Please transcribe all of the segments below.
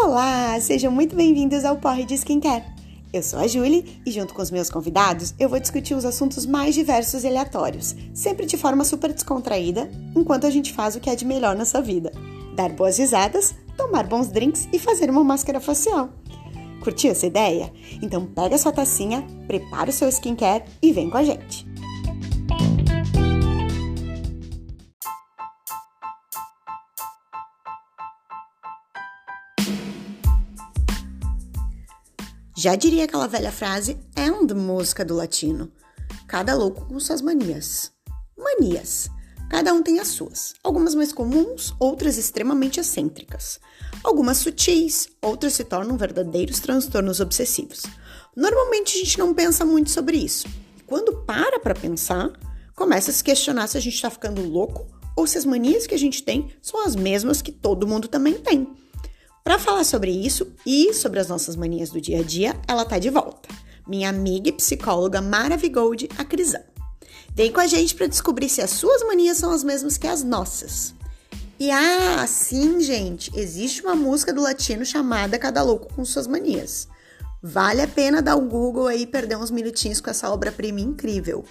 Olá, sejam muito bem-vindos ao Porre de Skincare. Eu sou a Julie e, junto com os meus convidados, eu vou discutir os assuntos mais diversos e aleatórios, sempre de forma super descontraída, enquanto a gente faz o que é de melhor nessa vida: dar boas risadas, tomar bons drinks e fazer uma máscara facial. Curtiu essa ideia? Então pega sua tacinha, prepara o seu skincare e vem com a gente! Já diria aquela velha frase, é um música do latino. Cada louco com suas manias. Manias. Cada um tem as suas. Algumas mais comuns, outras extremamente excêntricas. Algumas sutis, outras se tornam verdadeiros transtornos obsessivos. Normalmente a gente não pensa muito sobre isso. E quando para para pensar, começa a se questionar se a gente está ficando louco ou se as manias que a gente tem são as mesmas que todo mundo também tem. Para falar sobre isso e sobre as nossas manias do dia a dia, ela tá de volta. Minha amiga e psicóloga Maravigold, a Crisão. Vem com a gente para descobrir se as suas manias são as mesmas que as nossas. E ah, sim, gente, existe uma música do latino chamada Cada Louco com Suas Manias. Vale a pena dar um Google aí e perder uns minutinhos com essa obra-prima incrível.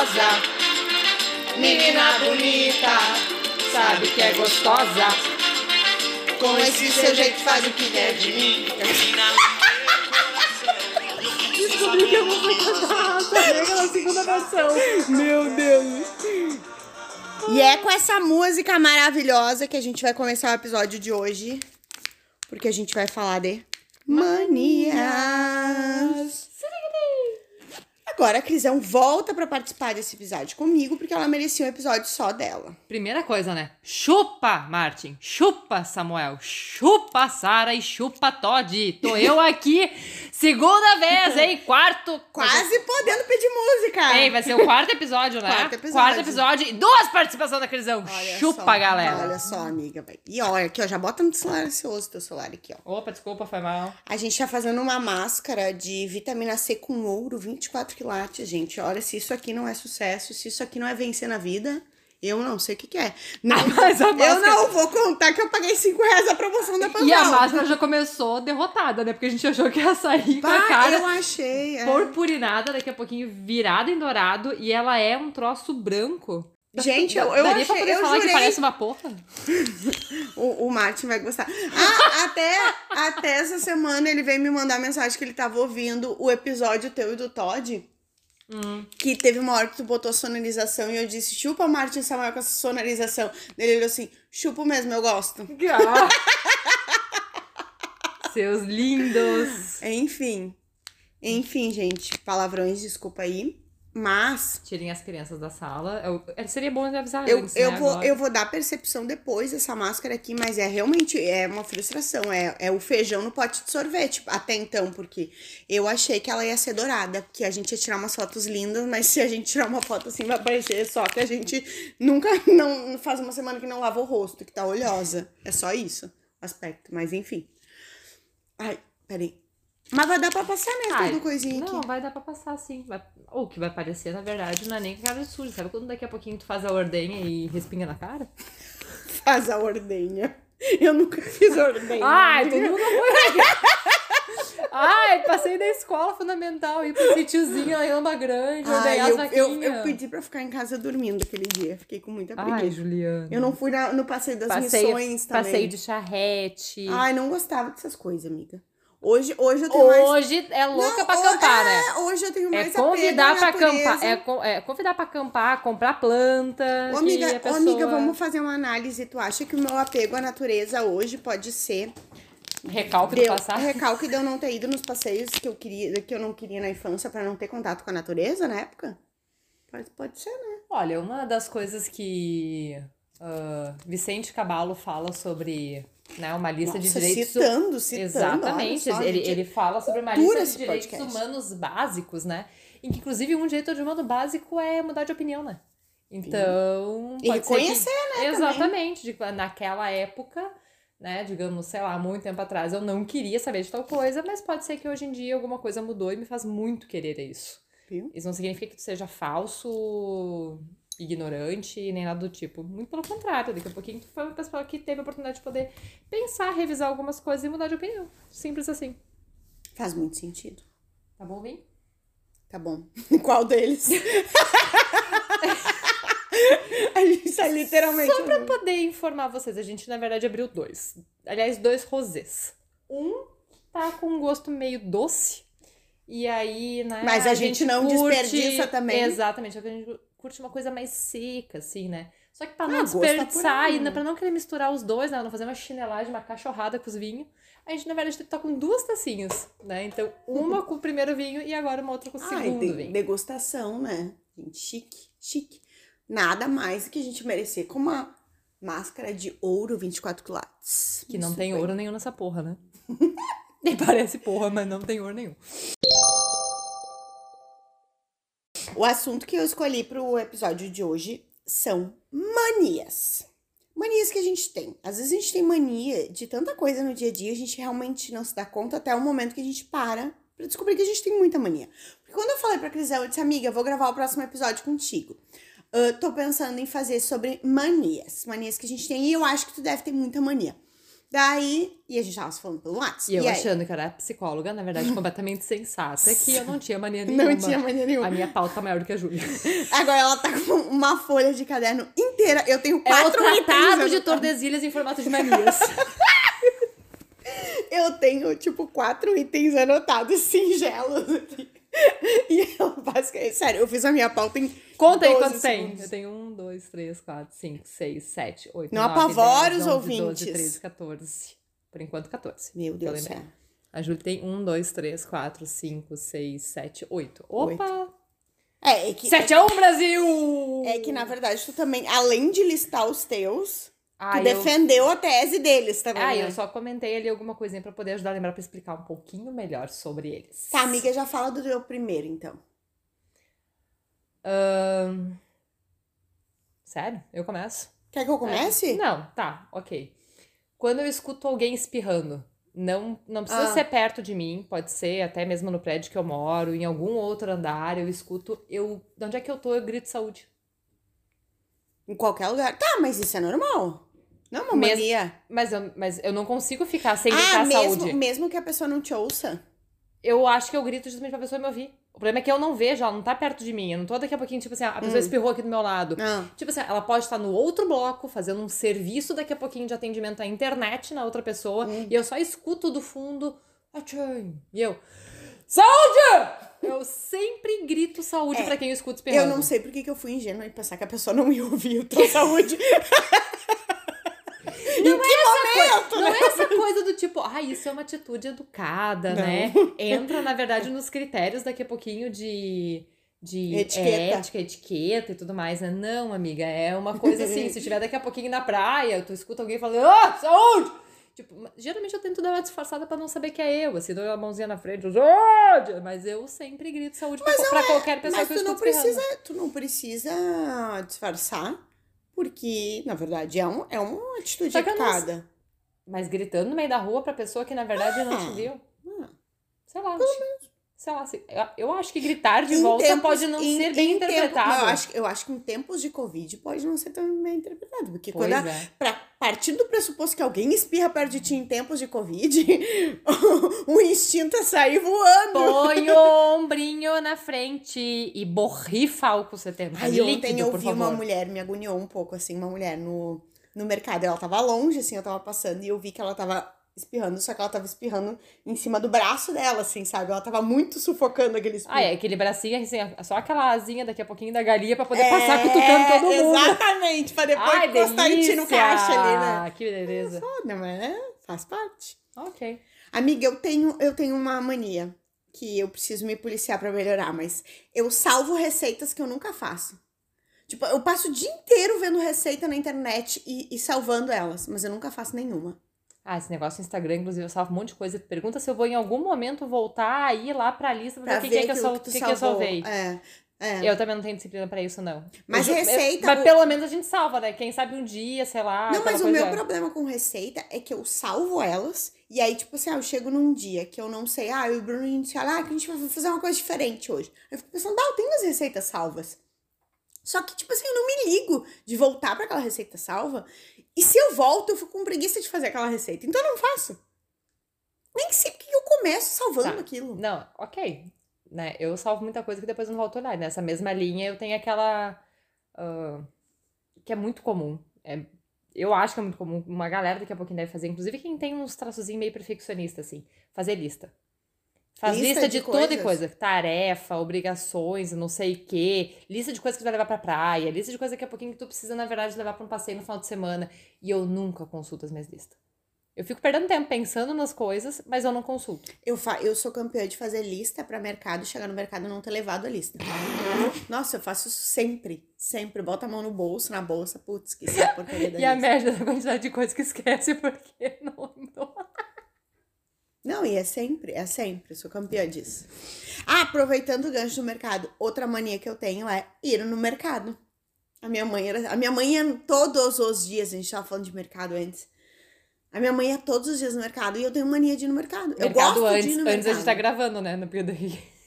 Dengosa, menina bonita, sabe que é gostosa. Com esse seu jeito faz o que quer de mim. Descobri que eu vou cantar também aquela segunda versão. Meu Deus. E é com essa música maravilhosa que a gente vai começar o episódio de hoje. Porque a gente vai falar de manias. Agora a Crisão volta pra participar desse episódio comigo, porque ela merecia um episódio só dela. Primeira coisa, né? Chupa, Martin. Chupa, Samuel. Chupa, Sara e chupa, Todd. Tô eu aqui. Segunda vez, hein? Quarto. Quase podendo pedir música. Ei, vai ser o quarto episódio, né? Quarto episódio. Quarto episódio e duas participações da Crisão. Olha Chupa, só, galera. Olha só, amiga. E olha aqui, ó, já bota no silencioso teu celular aqui, ó. Opa, desculpa, foi mal. A gente tá fazendo uma máscara de vitamina C com ouro, 24 quilates, gente. Olha, se isso aqui não é sucesso, se isso aqui não é vencer na vida, eu não sei o que, que é. Não, Mas a eu máscara- não vou contar que eu paguei 5 reais a promoção da Panvel. E a máscara já começou derrotada, né? Porque a gente achou que ia sair com a cara eu achei. é. purpurinada, daqui a pouquinho virada em dourado, e ela é um troço branco. Gente, eu, eu Daria achei, pra poder eu falar jurei. que parece uma porra? O, o Martin vai gostar. Ah, até, até essa semana ele veio me mandar mensagem que ele tava ouvindo o episódio teu e do Todd. Hum. Que teve uma hora que tu botou sonorização e eu disse, chupa Martin Samuel com essa sonorização. Ele olhou assim, chupo mesmo, eu gosto. Seus lindos. Enfim. Enfim, gente, palavrões, desculpa aí. Mas Tirem as crianças da sala. Eu- é, seria bom avisar eu, antes, eu, né, vou, agora. eu vou dar percepção depois dessa máscara aqui, mas é realmente é uma frustração. É, é o feijão no pote de sorvete, até então, porque eu achei que ela ia ser dourada, que a gente ia tirar umas fotos lindas, mas se a gente tirar uma foto assim, vai parecer só que a gente nunca não faz uma semana que não lava o rosto, que tá oleosa. É só isso, aspecto. Mas enfim. Ai, peraí. Mas vai dar pra passar, né? Ai, Tudo coisinha Não, aqui. vai dar pra passar sim. Vai... Ou o que vai parecer, na verdade, não é nem cara suja. Sabe quando daqui a pouquinho tu faz a ordenha e respinga na cara? Faz a ordenha. Eu nunca fiz ordenha. Ai, todo mundo foi. Ai, passei na escola fundamental, ir pro sítiozinho lá em Lamba Grande, Ai, eu, eu, eu pedi pra ficar em casa dormindo aquele dia. Fiquei com muita Ai, preguiça. Juliana. eu não fui na- no passeio das Passeio, missões também. passeio de charrete. Ai, não gostava dessas coisas, amiga. Hoje, hoje eu tenho mais... Hoje é louca Não, pra acampar, é, né? Hoje eu tenho É mais convidar apego à pra acampar. É, é convidar pra acampar, comprar planta. Ô, amiga, que a ô, pessoa... amiga, vamos fazer uma análise. Tu acha que o meu apego à natureza hoje pode ser Recalque do deu, passado. recalque de eu não ter ido nos passeios que eu queria, que eu não queria na infância pra não ter contato com a natureza na época? Pode, pode ser, né? Olha, uma das coisas que ah, Vicente Cabalo fala sobre né, uma lista de Nossa, direitos citando, citando. Exatamente. só, ele, ele fala sobre uma lista de direitos podcast. humanos básicos, né? Em que, inclusive, um direito humano básico é mudar de opinião, né? Então. E ser que- reconhecer, né, Exatamente. De, que naquela época, né, digamos, sei lá, muito tempo atrás eu não queria saber de tal coisa, mas pode ser que hoje em dia alguma coisa mudou e me faz muito querer isso. Viu? Isso não significa que tu seja falso, ignorante, nem nada do tipo. Muito pelo contrário, daqui a pouquinho tu foi uma pessoa que teve a oportunidade de poder pensar, revisar algumas coisas e mudar de opinião. Simples assim. Faz muito sentido. Tá bom, Vim? Tá bom. Qual deles? a gente tá literalmente. Só pra poder informar vocês, a gente na verdade abriu dois. Aliás, dois rosés. Um tá com um gosto meio doce. E aí, né? Mas a gente não desperdiça também. Exatamente, a gente curte uma coisa mais seca, assim, né? Só que pra não Ah, gosto tá desperdiçar aí, e né? pra não querer misturar os dois, né? Não fazer uma chinelagem, uma cachorrada com os vinhos, a gente, na verdade, tá com duas tacinhas, né? Então, uma com o primeiro vinho e agora uma outra com o Ai, segundo de- vinho. degustação, né? Gente, chique, chique. Nada mais que a gente merecer com uma máscara de ouro 24 quilates. Que não Isso tem bem. ouro nenhum nessa porra, né? Nem parece porra, mas não tem ouro nenhum. O assunto que eu escolhi pro episódio de hoje são manias. Manias que a gente tem. Às vezes a gente tem mania de tanta coisa no dia a dia, a gente realmente não se dá conta até o momento que a gente para pra descobrir que a gente tem muita mania. Porque quando eu falei pra Crisel, eu disse, amiga, vou gravar o próximo episódio contigo. Ah, tô pensando em fazer sobre manias. Manias que a gente tem e eu acho que tu deve ter muita mania. Daí, e a gente tava se falando pelo WhatsApp. E eu aí? achando que era psicóloga, na verdade, completamente sensata, que eu não tinha mania nenhuma. Não tinha mania nenhuma. A minha pauta é maior do que a Júlia. Agora ela tá com uma folha de caderno inteira. Eu tenho É o quatro itens tratado de. Tordesilhas em formato de manias. Eu tenho, tipo, quatro itens anotados singelos aqui. E eu basicamente, sério, eu fiz a minha pauta em Conta aí 12 quantos tem. Eu tenho um, dois, três, quatro, cinco, seis, sete, oito, Não nove, apavore dez, os ouvintes. doze, treze, 14. Por enquanto, 14. Meu Deus do céu. A Júlia tem um, dois, três, quatro, cinco, seis, sete, oito. Opa! É, é que, Sete a um, Brasil! é que, na verdade, tu também, além de listar os teus, Ah, tu eu- defendeu a tese deles também. Ah, né? eu só comentei ali alguma coisinha pra poder ajudar a lembrar pra explicar um pouquinho melhor sobre eles. Tá, amiga, já fala do teu primeiro, então. Ahn, Sério? Eu começo? Quer que eu comece? Não, tá, ok. Quando eu escuto alguém espirrando, não, não precisa Ah. ser perto de mim, pode ser até mesmo no prédio que eu moro, em algum outro andar, eu escuto, eu. De onde é que eu tô, eu grito saúde. Em qualquer lugar. Tá, mas isso é normal. Não é uma Mes- mania. Mas eu, mas eu não consigo ficar sem Ah, gritar mesmo, saúde. mesmo que a pessoa não te ouça. Eu acho que eu grito justamente pra pessoa me ouvir. O problema é que eu não vejo, ela não tá perto de mim. Eu não tô daqui a pouquinho, tipo assim, a pessoa espirrou aqui do meu lado. Ah. Tipo assim, ela pode estar no outro bloco, fazendo um serviço daqui a pouquinho de atendimento à internet na outra pessoa, Hum. e eu só escuto do fundo, e eu, saúde! Eu sempre grito saúde É, pra quem eu escuto. Eu não sei por que eu fui ingênua e pensar que a pessoa não ia ouvir o teu saúde. Não em que momento, Não né? é essa coisa do tipo, ah, isso é uma atitude educada, Não. né? Entra, na verdade, nos critérios daqui a pouquinho de. De Etiqueta. ética, etiqueta e tudo mais, né? Não, amiga, é uma coisa assim. se tiver daqui a pouquinho na praia, tu escuta alguém falando, ah, saúde! Tipo, geralmente eu tento dar uma disfarçada pra não saber que é eu. Assim, dou uma mãozinha na frente, saúde! Mas eu sempre grito saúde pra, pra qualquer pessoa Mas que eu tu não, precisa, tu não precisa disfarçar, porque, na verdade, é, um, é uma atitude eu não educada. Mas gritando no meio da rua pra pessoa que na verdade não te viu. Ah. Sei lá. acho- Sei lá, se- eu- eu acho que gritar de Em volta tempos- pode não em- ser bem em tempo- interpretado. não, eu, acho, eu acho que em tempos de Covid pode não ser tão bem interpretado. Porque Pois quando a, é. pra partir do pressuposto que alguém espirra perto de ti em tempos de Covid, o instinto é sair voando. Põe o ombrinho na frente e borrifa álcool 70. Aí líquido, ontem eu por vi favor. uma mulher, me agoniou um pouco, assim, uma mulher no, no mercado. Ela tava longe, assim, eu tava passando e eu vi que ela tava espirrando, só que ela tava espirrando em cima do braço dela, assim, sabe? Ela tava muito sufocando aquele espirro. Ah, é aquele bracinho, assim, só aquela asinha daqui a pouquinho da galinha pra poder passar cutucando todo mundo. É, Exatamente, pra depois Ai, encostar em ti no caixa ali, né? Que beleza. Foda, mas é, faz parte. Ok. Amiga, eu tenho, eu tenho uma mania que eu preciso me policiar pra melhorar, mas eu salvo receitas que eu nunca faço. Tipo, eu passo o dia inteiro vendo receita na internet e, e salvando elas, mas eu nunca faço nenhuma. Ah, esse negócio no Instagram, inclusive, eu salvo um monte de coisa. Pergunta se eu vou em algum momento voltar aí lá pra lista pra ver Pra o que, que, é que, eu, sal... que que, eu salvei. É. É. Eu também não tenho disciplina pra isso, não. Mas Eu- eu- receita, mas o- pelo menos a gente salva, né? Quem sabe um dia, sei lá. Não, mas o meu problema com receita é que eu salvo elas. E aí, tipo assim, ah, eu chego num dia que eu não sei. Ah, eu e o Bruno, a gente fala, ah, que a gente vai fazer uma coisa diferente hoje. Eu fico pensando, ah, eu tenho as receitas salvas. Só que, tipo assim, eu não me ligo de voltar pra aquela receita salva. E se eu volto, eu fico com preguiça de fazer aquela receita. Então eu não faço. Nem sei porque eu começo salvando Tá. aquilo. Não, ok. Né? Eu salvo muita coisa que depois eu não volto a olhar. Nessa mesma linha eu tenho aquela. ah, que é muito comum. É, eu acho que é muito comum. Uma galera daqui a pouquinho deve fazer. Inclusive quem tem uns traçozinhos meio perfeccionista, assim. Fazer lista. Faz Lista lista, de de, toda e coisa. Tarefa, obrigações, não sei o quê. Lista de coisas que tu vai levar pra praia. Lista de coisas daqui a pouquinho que tu precisa, na verdade, levar pra um passeio no final de semana. E eu nunca consulto as minhas listas. Eu fico perdendo tempo pensando nas coisas, mas eu não consulto. Eu, fa eu sou campeã de fazer lista pra mercado, chegar no mercado e não ter levado a lista. Nossa, eu faço isso sempre. Sempre. Bota a mão no bolso, na bolsa. Putz, esqueci a porcaria da E a lista. merda da quantidade de coisas que esquece porque não lembrou. Não, e é sempre, é sempre. Eu sou campeã disso. Ah, aproveitando o gancho do mercado, outra mania que eu tenho é ir no mercado. A minha mãe era. A minha mãe ia todos os dias, a gente tava falando de mercado antes. A minha mãe ia todos os dias no mercado e eu tenho mania de ir no mercado. eu mercado gosto antes, de ir no antes mercado. a gente tá gravando, né? No período aí.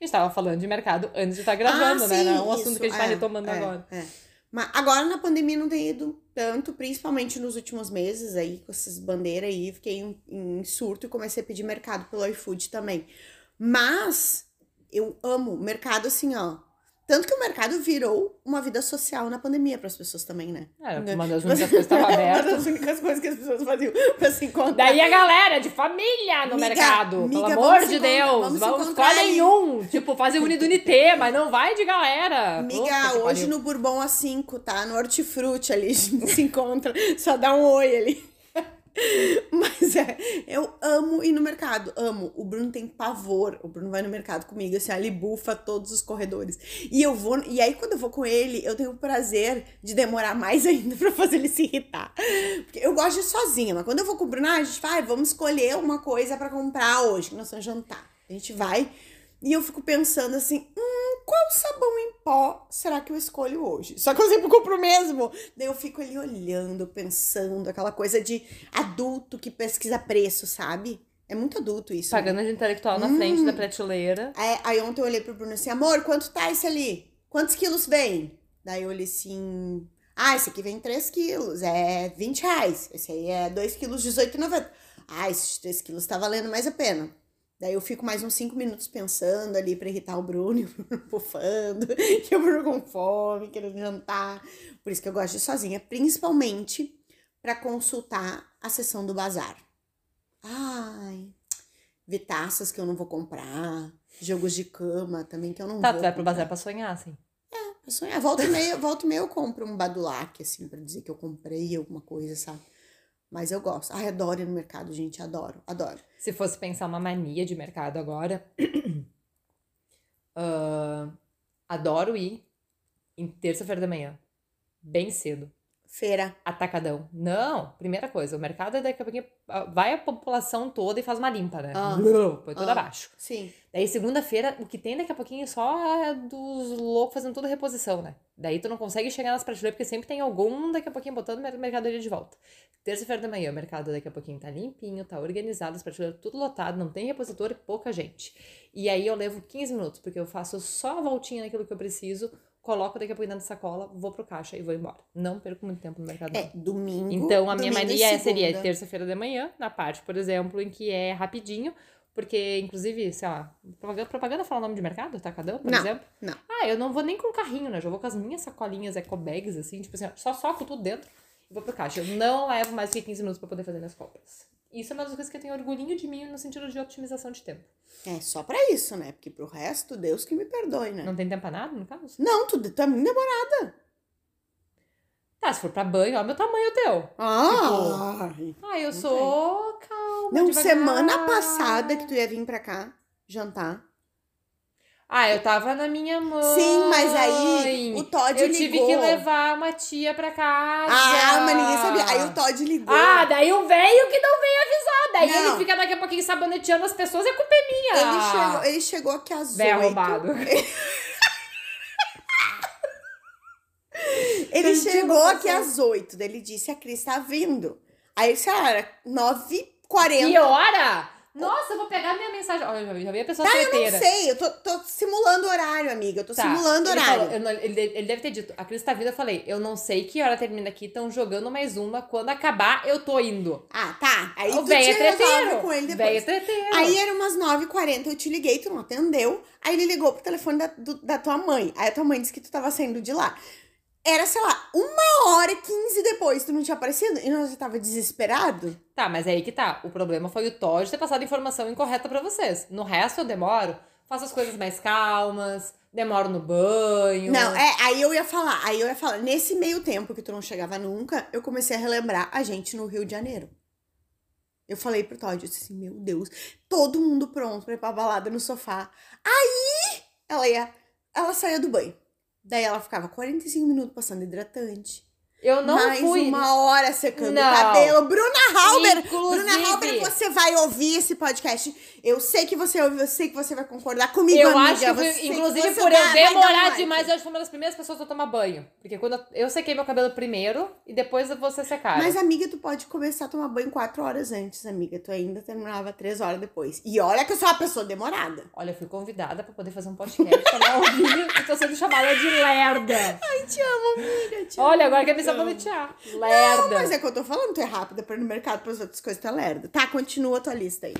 A gente tava falando de mercado antes de estar gravando, Ah, né? sim, Não é um assunto isso, que a gente tá é, retomando é, agora. é. Mas agora na pandemia não tem ido tanto, principalmente nos últimos meses aí, com essas bandeiras aí, fiquei em, em surto e comecei a pedir mercado pelo iFood também. Mas eu amo mercado assim, ó. Tanto que o mercado virou uma vida social na pandemia para as pessoas também, né? Né? uma das Tipo únicas coisas que estava Uma aberta. das únicas coisas que as pessoas faziam pra se encontrar. Daí a galera de família no Miga, mercado. miga, pelo amor de Deus. vamos Vamos, escolhem um. Tipo, fazer unidunité, mas não vai de galera. Que hoje no Bourbon A5, tá? No Hortifruti ali, a gente se encontra. Só dá um oi ali. Mas é, eu amo ir no mercado, amo. O Bruno tem pavor. O Bruno vai no mercado comigo, assim, ele bufa todos os corredores. E eu vou, e aí quando eu vou com ele, eu tenho o prazer de demorar mais ainda pra fazer ele se irritar. Porque eu gosto de ir sozinha, mas quando eu vou com o Bruno, ah, a gente vai, vamos escolher uma coisa pra comprar hoje, que nós vamos jantar. A gente vai e eu fico pensando assim, hum, qual sabão em pó será que eu escolho hoje? Só que eu sempre compro o mesmo. Daí eu fico ali olhando, pensando, aquela coisa de adulto que pesquisa preço, sabe? É muito adulto isso. né? Pagando de intelectual na Hum. frente da prateleira. Aí, aí ontem eu olhei pro Bruno assim, amor, quanto tá esse ali? Quantos quilos vem? Daí eu olhei assim, ah, esse aqui vem 3 quilos, é 20 reais. Esse aí é 2 quilos, 18,90. Ah, esses 3 quilos tá valendo mais a pena. Daí eu fico mais uns 5 minutos pensando ali pra irritar o Bruno, o Bruno bufando, e o Bruno com fome, querendo jantar. Por isso que eu gosto de ir sozinha, principalmente pra consultar a sessão do bazar. Ai, ver taças que eu não vou comprar, jogos de cama também que eu não Tá, vou tu vai pro comprar. bazar pra sonhar, assim. Pra sonhar. Volta e meia, volta e meia eu compro um badulac, assim, pra dizer que eu comprei alguma coisa, sabe? Mas eu gosto. Ai, adoro ir no mercado, gente. Adoro, adoro. Se fosse pensar uma mania de mercado agora. ah, adoro ir em terça-feira da manhã. Bem cedo. Feira. Atacadão. Não, primeira coisa, o mercado é daqui a pouquinho. Vai a população toda e faz uma limpa, né? Ah. Põe tudo Ah. abaixo. Sim. Daí, segunda-feira, o que tem daqui a pouquinho só é dos loucos fazendo toda reposição, né? Daí tu não consegue chegar nas prateleiras, porque sempre tem algum daqui a pouquinho botando mer- mercadoria de volta. Terça-feira da manhã, o mercado daqui a pouquinho tá limpinho, tá organizado, as prateleiras tudo lotado, não tem repositor e pouca gente. E aí eu levo 15 minutos, porque eu faço só a voltinha naquilo que eu preciso, coloco daqui a pouquinho dentro da sacola, vou pro caixa e vou embora. Não perco muito tempo no mercado. É, domingo. Então, a minha mania seria segunda. terça-feira da manhã, na parte, por exemplo, em que é rapidinho, porque, inclusive, sei lá, propaganda, propaganda fala o nome de mercado? Tacadão, por Não, exemplo? não. Ah, eu não vou nem com carrinho, né? Já vou com as minhas sacolinhas ecobags, assim, tipo assim, ó, só soco tudo dentro e vou pro caixa. Eu não levo mais que 15 minutos pra poder fazer minhas compras. Isso é uma das coisas que eu tenho orgulhinho de mim no sentido de otimização de tempo. É só pra isso, né? Porque pro resto, Deus que me perdoe, né? Não tem tempo pra nada, no caso? Não, tu tá muito demorada. Tá, se for pra banho, ó, meu tamanho teu. Ah, Ah, eu sou calma. não, devagar. semana passada que tu ia vir pra cá jantar. Ah, eu tava na minha mãe. Sim, mas aí o Todd eu ligou. Eu tive que levar uma tia pra casa. Ah, mas ninguém sabia. Aí o Todd ligou. Ah, daí o velho que não veio avisar. Daí não. ele fica daqui a pouquinho saboneteando as pessoas e a culpa é minha. Ele chegou, ele chegou aqui às oito. 8. roubado. ele chegou aqui às 8. Daí ele disse, a Cris tá vindo. Aí ele disse, ah, 9h40. Que hora? Nossa, eu vou pegar minha mensagem. Olha, já vi, já vi a pessoa Tá, eu não sei, eu tô, tô simulando horário, amiga. Eu tô Tá, simulando ele horário. falou- não- ele, ele deve ter dito, a Cris tá vindo, eu falei, eu não sei que hora termina aqui, estão jogando mais uma, quando acabar, eu tô indo. Ah, tá. Aí o velho é treteiro. com ele Velho depois. é treteiro. Aí era umas 9h40, eu te liguei, tu não atendeu. Aí ele ligou pro telefone da, do- da tua mãe. Aí a tua mãe disse que tu tava saindo de lá. Era, sei lá, uma hora e 15 depois, tu não tinha aparecido? E nós já tava desesperado? Tá, mas é aí que tá. O problema foi o Todd ter passado informação incorreta pra vocês. No resto eu demoro, faço as coisas mais calmas, demoro no banho. Não, é, aí eu ia falar, aí eu ia falar, nesse meio tempo que tu não chegava nunca, eu comecei a relembrar a gente no Rio de Janeiro. Eu falei pro Todd, eu disse assim, meu Deus, todo mundo pronto pra ir pra balada no sofá. Aí, ela ia, ela saía do banho. Daí ela ficava 45 minutos passando hidratante. Eu não mais fui. uma hora secando Não. o cabelo. Bruna Halber, Inclusive- Bruna Halber, você vai ouvir esse podcast. Eu sei que você ouve, eu sei que você vai concordar comigo, Eu amiga. acho que, Você- inclusive, por eu um demorar demais, eu acho que foi uma das primeiras pessoas a tomar banho. Porque quando eu, eu sequei meu cabelo primeiro e depois você secar. Mas, amiga, tu pode começar a tomar banho quatro horas antes, amiga. Tu ainda terminava três horas depois. E olha que eu sou uma pessoa demorada. Olha, eu fui convidada pra poder fazer um podcast não ouvir e tô sendo chamada de lerda. Ai, te amo, amiga. Te amo. Olha, agora quer me te amo. sabonetear. Não, Lerda. mas é que eu tô falando, tu é rápida pra ir no mercado pras outras coisas, tu é lerda. Tá, continua a tua lista aí.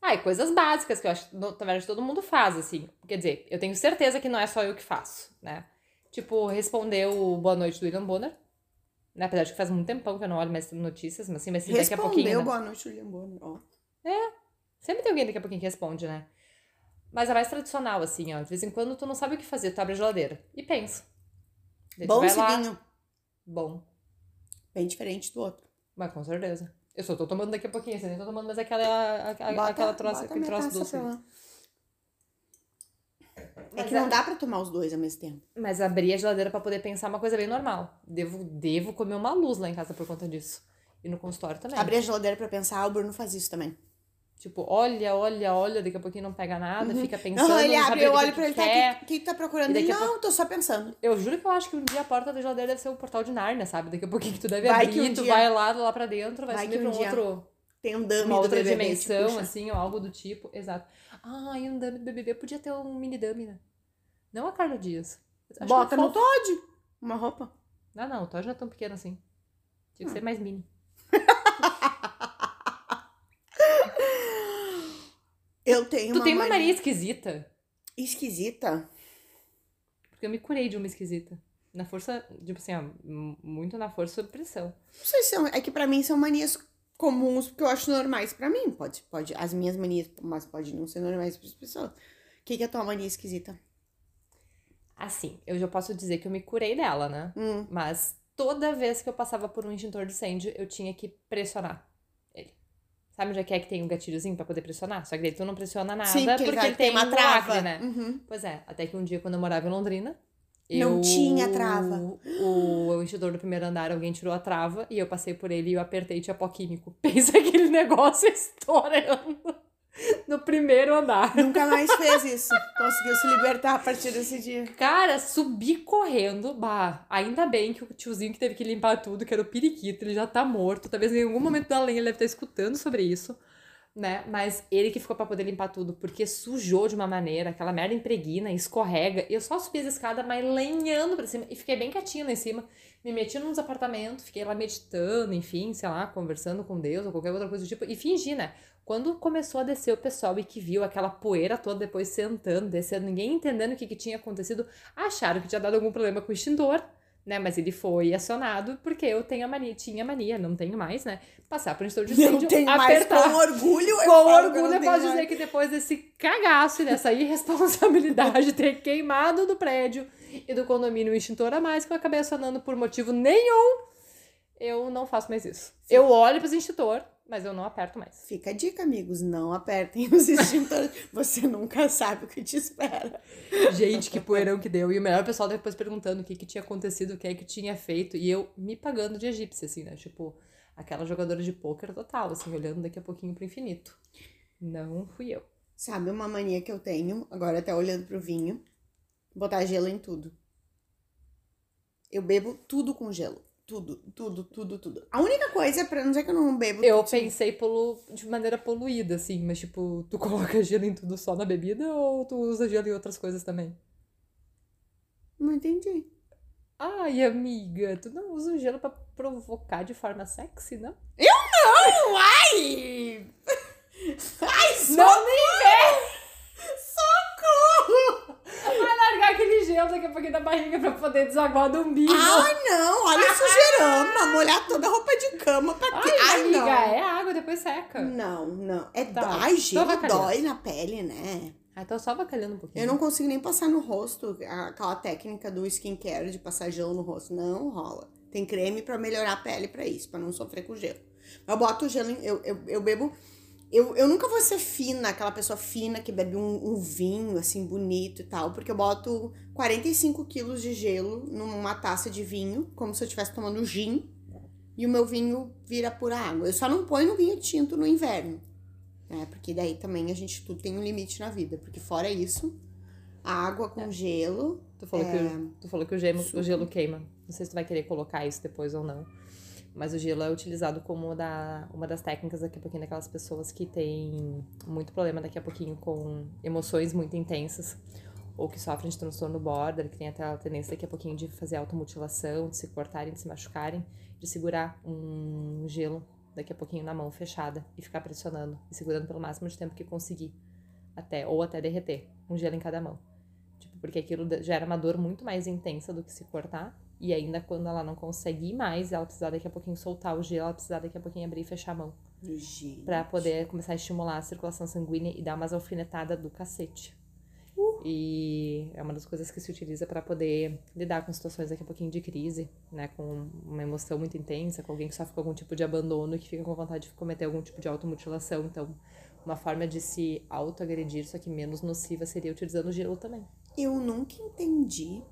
Ah, e coisas básicas que eu acho que na verdade todo mundo faz, assim. Quer dizer, eu tenho certeza que não é só eu que faço, né? Tipo, responder o boa noite do William Bonner. Né? Apesar de que faz muito tempão que eu não olho mais notícias, mas assim, vai ser daqui a pouquinho. Respondeu, né? boa noite, William Bonner. Ó. Sempre tem alguém daqui a pouquinho que responde, né? Mas a mais tradicional, assim, ó. De vez em quando tu não sabe o que fazer, tu abre a geladeira e pensa. Daí Bom vai lá. Bom, Bem diferente do outro. mas com certeza. Eu só tô tomando daqui a pouquinho, assim, nem tô tomando mais aquela, a- a- Bota- aquela troça, aquele troço doce. lá. É Mas que é- não dá pra tomar os dois ao mesmo tempo. Mas abrir a geladeira pra poder pensar é uma coisa bem normal. Devo, devo comer uma luz lá em casa por conta disso. E no consultório também. Abrir a geladeira pra pensar, ah, o Bruno faz isso também. Tipo, olha, olha, olha, daqui a pouquinho não pega nada, fica pensando, Não, ele não abre, eu olho pra ele, tá, o que, tu tá procurando? Ele, não, tô só pensando. Eu juro que eu acho que um dia a porta da geladeira deve ser o portal de Narnia, sabe? Daqui a pouquinho que tu deve Vai abrir, que um tu dia- vai lá, lá pra dentro, vai, Vai subir pra um um outro, Tem um dummy uma outra BBB, dimensão, assim, ou algo do tipo. Exato. Ah, e um dummy do BBB podia ter um mini dummy, né? Não a Carla Dias. Acho Bota no fofo. Todd. Uma roupa. Ah, não, o Todd não é tão pequeno assim. Tinha que ser mais mini. Eu tenho Tu uma tem uma mania esquisita? esquisita. Porque eu me curei de uma esquisita. Na força, tipo assim, ó, muito na força sob pressão. Não sei se são, é que pra mim são manias comuns, porque eu acho normais pra mim. Pode, pode, as minhas manias, mas pode não ser normais para as pessoas. O que, que é a tua mania esquisita? Assim, eu já posso dizer que eu me curei dela, né? Hum, Mas toda vez que eu passava por um extintor de incêndio, eu tinha que pressionar. Sabe onde é que é que tem um gatilhozinho pra poder pressionar? Só que daí tu não pressiona nada Sim, porque, porque, ele, tem uma um trava. né? Uhum. Pois é, até que um dia, quando eu morava em Londrina, Não eu- tinha trava. O, o extintor do primeiro andar, alguém tirou a trava e eu passei por ele e eu apertei e tinha pó químico. Pensa aquele negócio estourando no primeiro andar. Nunca mais fez isso. Conseguiu se libertar a partir desse dia. Cara, subi correndo. Bah, ainda bem que o tiozinho que teve que limpar tudo, que era o periquito, ele já tá morto. Talvez em algum momento da lenha ele deve estar escutando sobre isso, né? Mas ele que ficou pra poder limpar tudo, porque sujou de uma maneira, aquela merda impregna, escorrega. E eu só subi as escadas, mas lenhando pra cima. E fiquei bem quietinha lá em cima. Me meti nos apartamentos, fiquei lá meditando, enfim, sei lá, conversando com Deus ou qualquer outra coisa do tipo. E fingi, né? Quando começou a descer o pessoal e que viu aquela poeira toda depois sentando, descendo, ninguém entendendo o que, que tinha acontecido, acharam que tinha dado algum problema com o extintor, né? Mas ele foi acionado porque eu tenho a mania, tinha a mania, não tenho mais, né? Passar por um extintor de incêndio, Não tenho mais apertar. com orgulho. eu Com eu orgulho, eu posso mais. dizer que depois desse cagaço e dessa irresponsabilidade de ter queimado do prédio e do condomínio extintor a mais, que eu acabei acionando por motivo nenhum, eu não faço mais isso. Eu olho para extintor, mas eu não aperto mais. Fica a dica, amigos. Não apertem os extintores. Você nunca sabe o que te espera. Gente, que poeirão que deu. E o melhor pessoal depois perguntando o que, que tinha acontecido, o que é que tinha feito. E eu me pagando de egípcia, assim, né? Tipo, aquela jogadora de pôquer total, assim, olhando daqui a pouquinho pro infinito. Não fui eu. Sabe uma mania que eu tenho, agora até olhando pro vinho? Botar gelo em tudo. Eu bebo tudo com gelo. Tudo, tudo, tudo, tudo. A única coisa, pra não dizer que eu não bebo. Eu tudo- pensei polu... de maneira poluída, assim, mas tipo, tu coloca gelo em tudo só na bebida ou tu usa gelo em outras coisas também? Não entendi. Ai, amiga, tu não usa o gelo pra provocar de forma sexy, não? Não, ai! Ai, Não, nem socorro! vai gelo daqui a pouquinho da barriga pra poder desaguar do umbigo. Ai, não, olha o sujeirama, molhar toda a roupa de cama pra quê? Ai, amiga, não. é água, depois seca. Não, não. É Tá, dó- Ai, tô gelo dói na pele, né? Ah, então só avacalhando um pouquinho. Eu não consigo nem passar no rosto aquela técnica do skincare de passar gelo no rosto. Não rola. Tem creme pra melhorar a pele pra isso, pra não sofrer com gelo. Eu boto o gelo, em- eu, eu, eu bebo. Eu, eu nunca vou ser fina, aquela pessoa fina que bebe um, um vinho assim bonito e tal, porque eu boto 45 quilos de gelo numa taça de vinho, como se eu estivesse tomando gin, e o meu vinho vira pura água. Eu só não ponho vinho tinto no inverno, né? Porque daí também a gente tudo tem um limite na vida, porque fora isso, água com gelo. Tu falou, É. que, o- tu falou que o o gelo queima. Não sei se tu vai querer colocar isso depois ou não. Mas o gelo é utilizado como da, uma das técnicas daqui a pouquinho daquelas pessoas que têm muito problema daqui a pouquinho com emoções muito intensas. Ou que sofrem de transtorno border, que tem até a tendência daqui a pouquinho de fazer automutilação, de se cortarem, de se machucarem, de segurar um gelo daqui a pouquinho na mão fechada e ficar pressionando e segurando pelo máximo de tempo que conseguir. Até, ou até derreter, um gelo em cada mão. Tipo, porque aquilo gera uma dor muito mais intensa do que se cortar. E ainda quando ela não consegue ir mais, ela precisar daqui a pouquinho soltar o gelo, ela precisar daqui a pouquinho abrir e fechar a mão. Gente. Pra poder começar a estimular a circulação sanguínea e dar umas alfinetadas do cacete. E é uma das coisas que se utiliza pra poder lidar com situações daqui a pouquinho de crise, né? Com uma emoção muito intensa, com alguém que sofre com algum tipo de abandono e que fica com vontade de cometer algum tipo de automutilação. Então, uma forma de se autoagredir, só que menos nociva, seria utilizando o gelo também. Eu nunca entendi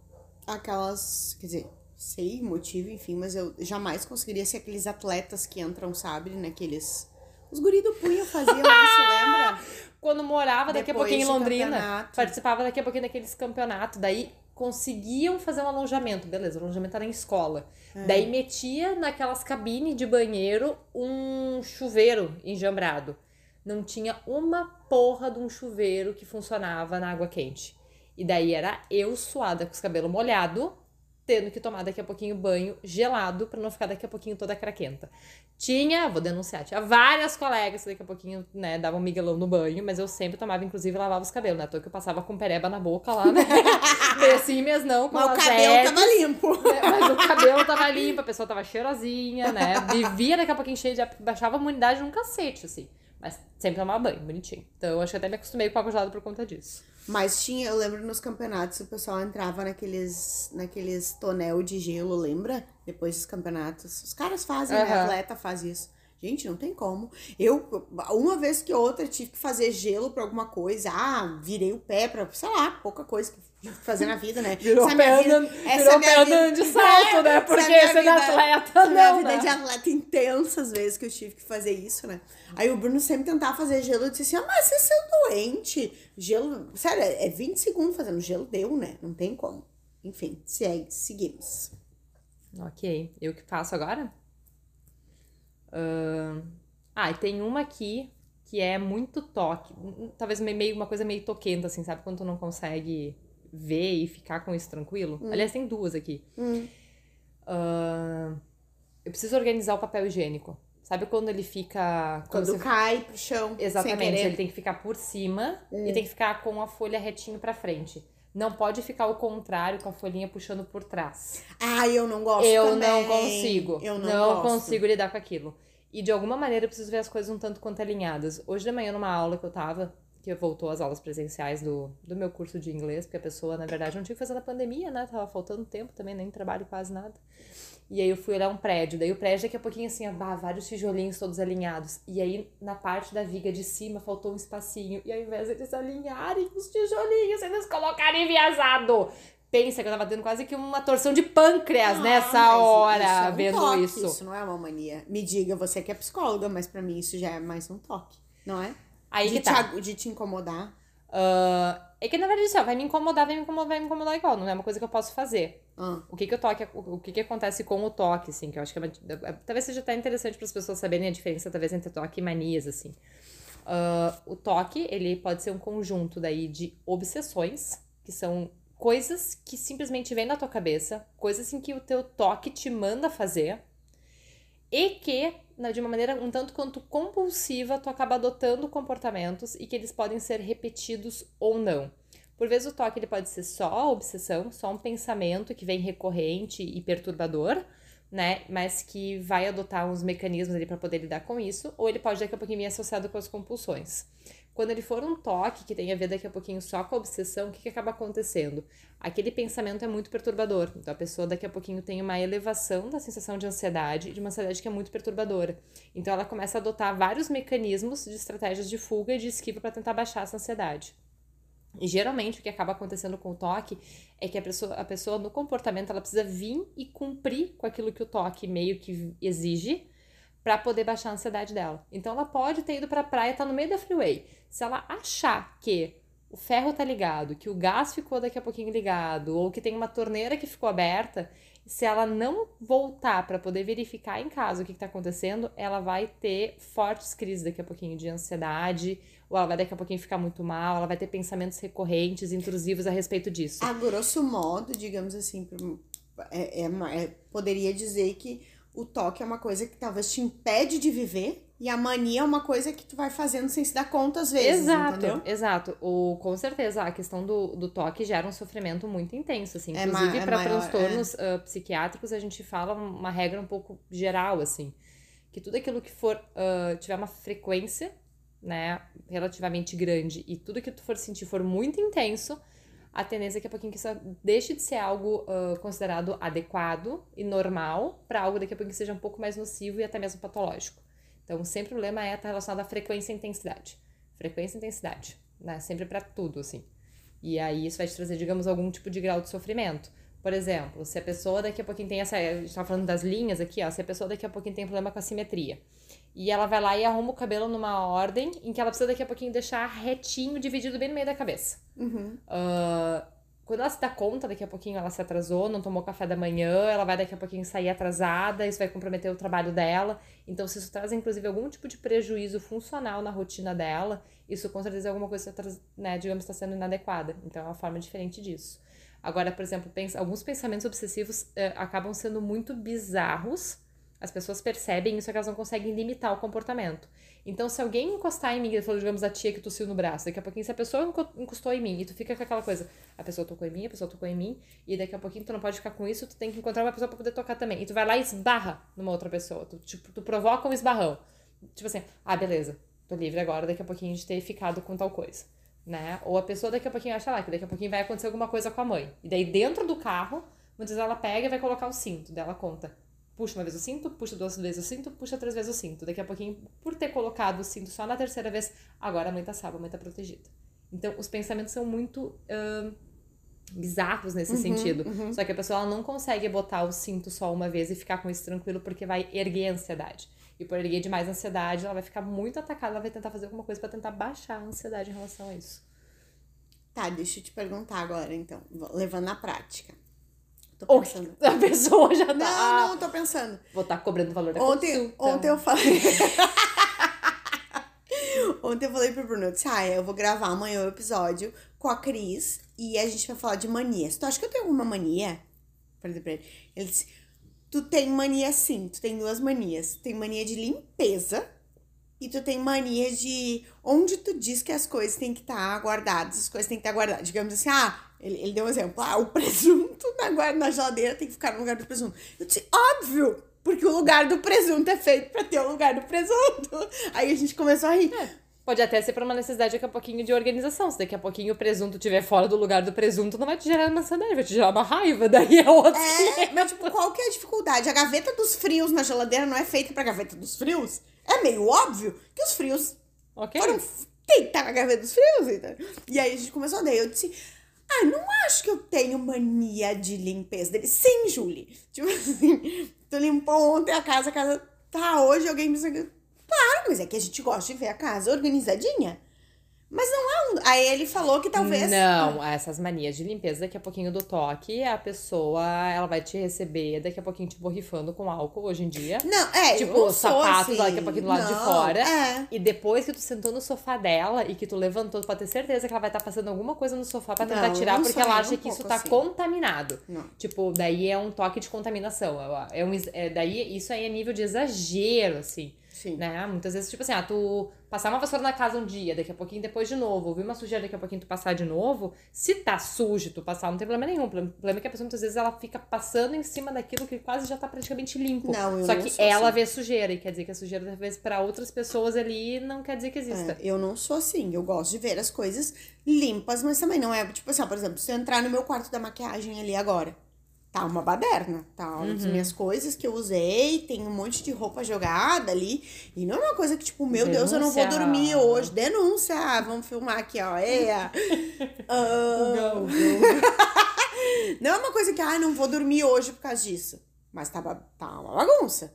aquelas. Quer dizer, sei motivo, enfim, mas eu jamais conseguiria ser aqueles atletas que entram, sabe, naqueles. Os guri do punho faziam isso, lembra? quando morava daqui Depois a pouquinho em Londrina, campeonato. participava daqui a pouquinho daqueles campeonatos, daí conseguiam fazer um alojamento, beleza, o alojamento era em escola. Daí metia naquelas cabines de banheiro um chuveiro enjambrado. Não tinha uma porra de um chuveiro que funcionava na água quente. E daí era eu suada com os cabelos molhados, tendo que tomar daqui a pouquinho banho gelado pra não ficar daqui a pouquinho toda craquenta. Tinha, vou denunciar, tinha várias colegas que daqui a pouquinho, né, davam miguelão no banho, mas eu sempre tomava, inclusive, lavava os cabelos, né? Toa que eu passava com pereba na boca lá, né? Assim, mas não, com Mas o cabelo tava limpo. né? Mas o cabelo tava limpo, a pessoa tava cheirosinha, né? Vivia daqui a pouquinho cheio de... Baixava a imunidade num cacete, assim. Mas sempre tomava banho, bonitinho. Então eu acho que até me acostumei com água gelada por conta disso. Mas tinha, eu lembro nos campeonatos, o pessoal entrava naqueles, naqueles tonel de gelo, lembra? Depois dos campeonatos. Os caras fazem, né? Aham. Atleta faz isso. Gente, não tem como. Eu, uma vez que outra, tive que fazer gelo pra alguma coisa. Ah, virei o pé pra, sei lá, pouca coisa que fazer na vida, né? Virou Essa é a minha vida- andando, essa é minha vida- de salto, né? É, Porque essa é atleta, a minha não, vida né? de atleta intensas vezes que eu tive que fazer isso, né? Aí o Bruno sempre tentava fazer gelo. Eu disse assim, ah, mas você saiu doente. Gelo, sério, é 20 segundos fazendo gelo, deu, né? Não tem como. Enfim, segue, seguimos. Ok. Eu que faço agora? Ahn, Ah, e tem uma aqui que é muito toque. Talvez me- meio uma coisa meio toquenta, assim, sabe? Quando tu não consegue ver e ficar com isso tranquilo. Aliás, tem duas aqui. Hum. Ahn, eu preciso organizar o papel higiênico. Sabe quando ele fica. Quando você- cai pro chão, Exatamente, ele tem que ficar por cima e tem que ficar com a folha retinho pra frente. Não pode ficar o contrário, com a folhinha puxando por trás. Ai, eu não gosto Eu também. não consigo. Eu não, não gosto. consigo lidar com aquilo. E de alguma maneira eu preciso ver as coisas um tanto quanto alinhadas. Hoje de manhã, numa aula que eu tava, que voltou às aulas presenciais do, do meu curso de inglês, porque a pessoa, na verdade, não tinha que fazer na pandemia, né? Tava faltando tempo também, nem trabalho quase nada. E aí eu fui olhar um prédio. Daí o prédio daqui a pouquinho assim, ó, bah, vários tijolinhos todos alinhados. E aí na parte da viga de cima faltou um espacinho. E ao invés deles alinharem os tijolinhos, eles colocarem enviesado. Pensa que eu tava tendo quase que uma torção de pâncreas Ah, nessa hora, isso é um vendo toque, isso. Isso não é uma mania. Me diga, você que é psicóloga, mas pra mim isso já é mais um toque, não é? Aí de, que tá. te, de te incomodar. Ah, é que na verdade assim, ó, vai me incomodar, vai me incomodar, vai me incomodar igual. Não é uma coisa que eu posso fazer. Ah, O que que o toque, o que que acontece com o toque, assim, que eu acho que é uma, talvez seja até interessante para as pessoas saberem a diferença, talvez, entre toque e manias, assim. Ah, o toque, ele pode ser um conjunto daí de obsessões, que são coisas que simplesmente vêm na tua cabeça, coisas em que o teu toque te manda fazer, e que, na- de uma maneira um tanto quanto compulsiva, tu acaba adotando comportamentos e que eles podem ser repetidos ou não. Por vezes o toque ele pode ser só a obsessão, só um pensamento que vem recorrente e perturbador, né? Mas que vai adotar uns mecanismos ali para poder lidar com isso, ou ele pode daqui a pouquinho vir associado com as compulsões. Quando ele for um toque que tem a ver daqui a pouquinho só com a obsessão, o que, que acaba acontecendo? Aquele pensamento é muito perturbador. Então a pessoa daqui a pouquinho tem uma elevação da sensação de ansiedade, de uma ansiedade que é muito perturbadora. Então ela começa a adotar vários mecanismos de estratégias de fuga e de esquiva para tentar baixar essa ansiedade. E geralmente o que acaba acontecendo com o toque é que a pessoa, a pessoa no comportamento ela precisa vir e cumprir com aquilo que o toque meio que exige para poder baixar a ansiedade dela. Então ela pode ter ido para a praia, tá no meio da freeway. Se ela achar que o ferro tá ligado, que o gás ficou daqui a pouquinho ligado, ou que tem uma torneira que ficou aberta, se ela não voltar para poder verificar em casa o que, que tá acontecendo, ela vai ter fortes crises daqui a pouquinho de ansiedade, ou ela vai daqui a pouquinho ficar muito mal, ela vai ter pensamentos recorrentes, intrusivos a respeito disso. a grosso modo, digamos assim, é, é é- poderia dizer que o toque é uma coisa que talvez te impede de viver e a mania é uma coisa que tu vai fazendo sem se dar conta às vezes, Exato, entendeu? exato. O, com certeza, a questão do, do toque gera um sofrimento muito intenso, assim. É Inclusive, é para maior, transtornos ah, psiquiátricos, a gente fala uma regra um pouco geral, assim. Que tudo aquilo que for, ah, tiver uma frequência, né, relativamente grande, e tudo que tu for sentir for muito intenso, a tendência é que a pouquinho que isso deixe de ser algo ah, considerado adequado e normal para algo daqui a pouquinho que seja um pouco mais nocivo e até mesmo patológico. Então, sempre o lema é estar relacionado à frequência e intensidade. Frequência e intensidade, né? Sempre para tudo, assim. E aí isso vai te trazer, digamos, algum tipo de grau de sofrimento. Por exemplo, se a pessoa daqui a pouquinho tem essa. A gente tava falando das linhas aqui, ó. Se a pessoa daqui a pouquinho tem problema com a simetria. E ela vai lá e arruma o cabelo numa ordem em que ela precisa daqui a pouquinho deixar retinho, dividido bem no meio da cabeça. Uhum. Ah, quando ela se dá conta, daqui a pouquinho ela se atrasou, não tomou café da manhã, ela vai daqui a pouquinho sair atrasada, isso vai comprometer o trabalho dela. Então, se isso traz, inclusive, algum tipo de prejuízo funcional na rotina dela, isso com certeza é alguma coisa que, tá né, digamos, está sendo inadequada. Então, é uma forma diferente disso. Agora, por exemplo, pensa, alguns pensamentos obsessivos eh, acabam sendo muito bizarros. As pessoas percebem isso, é que elas não conseguem limitar o comportamento. Então, se alguém encostar em mim, falou, digamos, a tia que tossiu no braço, daqui a pouquinho, se a pessoa enco- encostou em mim e tu fica com aquela coisa, a pessoa tocou em mim, a pessoa tocou em mim, e daqui a pouquinho tu não pode ficar com isso, tu tem que encontrar uma pessoa pra poder tocar também. E tu vai lá e esbarra numa outra pessoa. Tu, tipo, tu provoca um esbarrão. Tipo assim, ah, beleza, tô livre agora, daqui a pouquinho de ter ficado com tal coisa. Né? Ou a pessoa daqui a pouquinho acha lá que daqui a pouquinho vai acontecer alguma coisa com a mãe. E daí dentro do carro, muitas vezes ela pega e vai colocar o cinto. Daí ela conta. Puxa uma vez o cinto, puxa duas vezes o cinto, puxa três vezes o cinto. Daqui a pouquinho, por ter colocado o cinto só na terceira vez, agora a mãe tá salva, a mãe tá protegida. Então, os pensamentos são muito ahn, bizarros nesse sentido. Só que a pessoa não consegue botar o cinto só uma vez e ficar com isso tranquilo porque vai erguer a ansiedade. E por erguer demais a ansiedade, ela vai ficar muito atacada, ela vai tentar fazer alguma coisa pra tentar baixar a ansiedade em relação a isso. Tá, deixa eu te perguntar agora, então, levando na prática. Tô Ou pensando. a pessoa já tá. Não, não, tô pensando. Vou estar cobrando o valor da Ontem, consulta. ontem eu falei. ontem eu falei pro Bruno, eu disse, ah, eu vou gravar amanhã o episódio com a Cris e a gente vai falar de manias. Tu acha que eu tenho alguma mania? Falei pra ele. Ele disse, tu tem mania sim, tu tem duas manias. Tu tem mania de limpeza e tu tem mania de onde tu diz que as coisas têm que estar guardadas, as coisas têm que estar guardadas. Digamos assim, ah, ele, ele deu um exemplo, ah, o presunto na, guarda, na geladeira tem que ficar no lugar do presunto. Eu disse, óbvio, porque o lugar do presunto é feito pra ter o lugar do presunto. Aí a gente começou a rir. Pode até ser por uma necessidade daqui a pouquinho de organização. Se daqui a pouquinho o presunto estiver fora do lugar do presunto, não vai te gerar uma ansiedade, vai te gerar uma raiva. Daí é outro. É, mas tipo, qual que é a dificuldade? A gaveta dos frios na geladeira não é feita pra gaveta dos frios? É meio óbvio que os frios Ok? foram tem que estar na gaveta dos frios, entendeu? E aí a gente começou, daí eu disse, ah, não acho que eu tenho mania de limpeza dele. Sim, Julie. Tipo assim, tu limpou ontem a casa, a casa tá hoje, alguém me claro, mas é que a gente gosta de ver a casa organizadinha. Mas não é um. Aí ele falou que talvez. Não, essas manias de limpeza, daqui a pouquinho do toque, a pessoa, ela vai te receber daqui a pouquinho te borrifando com álcool hoje em dia. Não, é. Tipo, os sapatos assim. daqui a pouquinho do lado de Não, fora. É. E depois que tu sentou no sofá dela e que tu levantou, tu pode ter certeza que ela vai estar passando alguma coisa no sofá pra tentar Não, tirar, porque ela acha um que isso tá assim. contaminado. Não. Tipo, daí é um toque de contaminação. É um, é, daí isso aí é nível de exagero, assim. Sim. Né? Muitas vezes, tipo assim, ah, tu passar uma vassoura na casa um dia, daqui a pouquinho depois de novo, ouvir uma sujeira, daqui a pouquinho tu passar de novo, se tá sujo tu passar, não tem problema nenhum. O problema é que a pessoa muitas vezes ela fica passando em cima daquilo que quase já tá praticamente limpo. Não, eu Só não que ela assim. vê sujeira, e quer dizer que a sujeira, talvez, pra outras pessoas ali, não quer dizer que exista. É, eu não sou assim. Eu gosto de ver as coisas limpas, mas também não é. Tipo assim, ó, por exemplo, se eu entrar no meu quarto da maquiagem ali agora, tá uma baderna. Tá as Uhum. minhas coisas que eu usei, tem um monte de roupa jogada ali. E não é uma coisa que, tipo, meu Deus, eu não vou Denúncia. dormir hoje. Denúncia! Vamos filmar aqui, ó. É. Ah, não é uma coisa que, ah, não vou dormir hoje por causa disso. Mas tá, tá uma bagunça.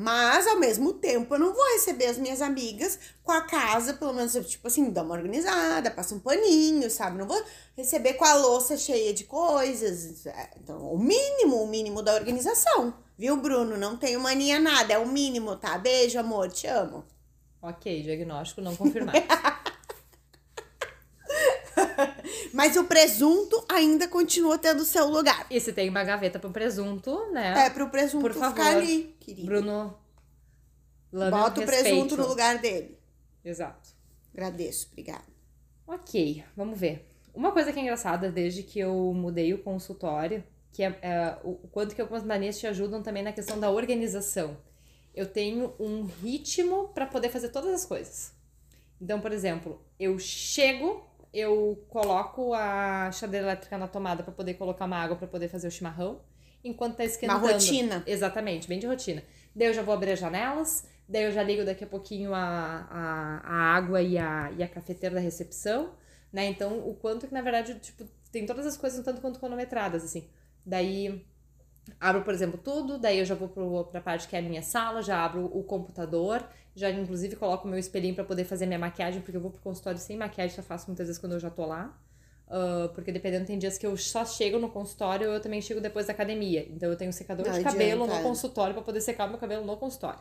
Mas, ao mesmo tempo, eu não vou receber as minhas amigas com a casa, pelo menos, eu, tipo assim, dá uma organizada, passa um paninho, sabe? Não vou receber com a louça cheia de coisas. É, Então, o mínimo, o mínimo da organização. Viu, Bruno? Não tenho mania nada, é o mínimo, tá? Beijo, amor, te amo. Ok, diagnóstico não confirmado. Mas o presunto ainda continua tendo seu lugar. e se tem uma gaveta pro presunto, né? É pro presunto Por ficar favor, ali, querido. Bruno. Lame Bota o respeito. presunto no lugar dele. Exato. Agradeço, obrigada. Ok, vamos ver. Uma coisa que é engraçada desde que eu mudei o consultório, que é, é, o o quanto que algumas manias te ajudam também na questão da organização. Eu tenho um ritmo para poder fazer todas as coisas. Então, por exemplo, eu chego, eu coloco a chadeira elétrica na tomada para poder colocar uma água para poder fazer o chimarrão, enquanto tá Uma esquentando. rotina. Exatamente, bem de rotina. Daí eu já vou abrir as janelas, daí eu já ligo daqui a pouquinho a, a, a água e a, e a cafeteira da recepção, né? Então, o quanto que, na verdade, tipo, tem todas as coisas um tanto quanto cronometradas, assim. Daí, abro, por exemplo, tudo, daí eu já vou pro, pra parte que é a minha sala, já abro o computador, já inclusive coloco o meu espelhinho pra poder fazer minha maquiagem, porque eu vou pro consultório sem maquiagem, só faço muitas vezes quando eu já tô lá. Ah, porque dependendo, tem dias que eu só chego no consultório eu também chego depois da academia. Então eu tenho secador Não de adianta, cabelo no é. consultório pra poder secar meu cabelo no consultório.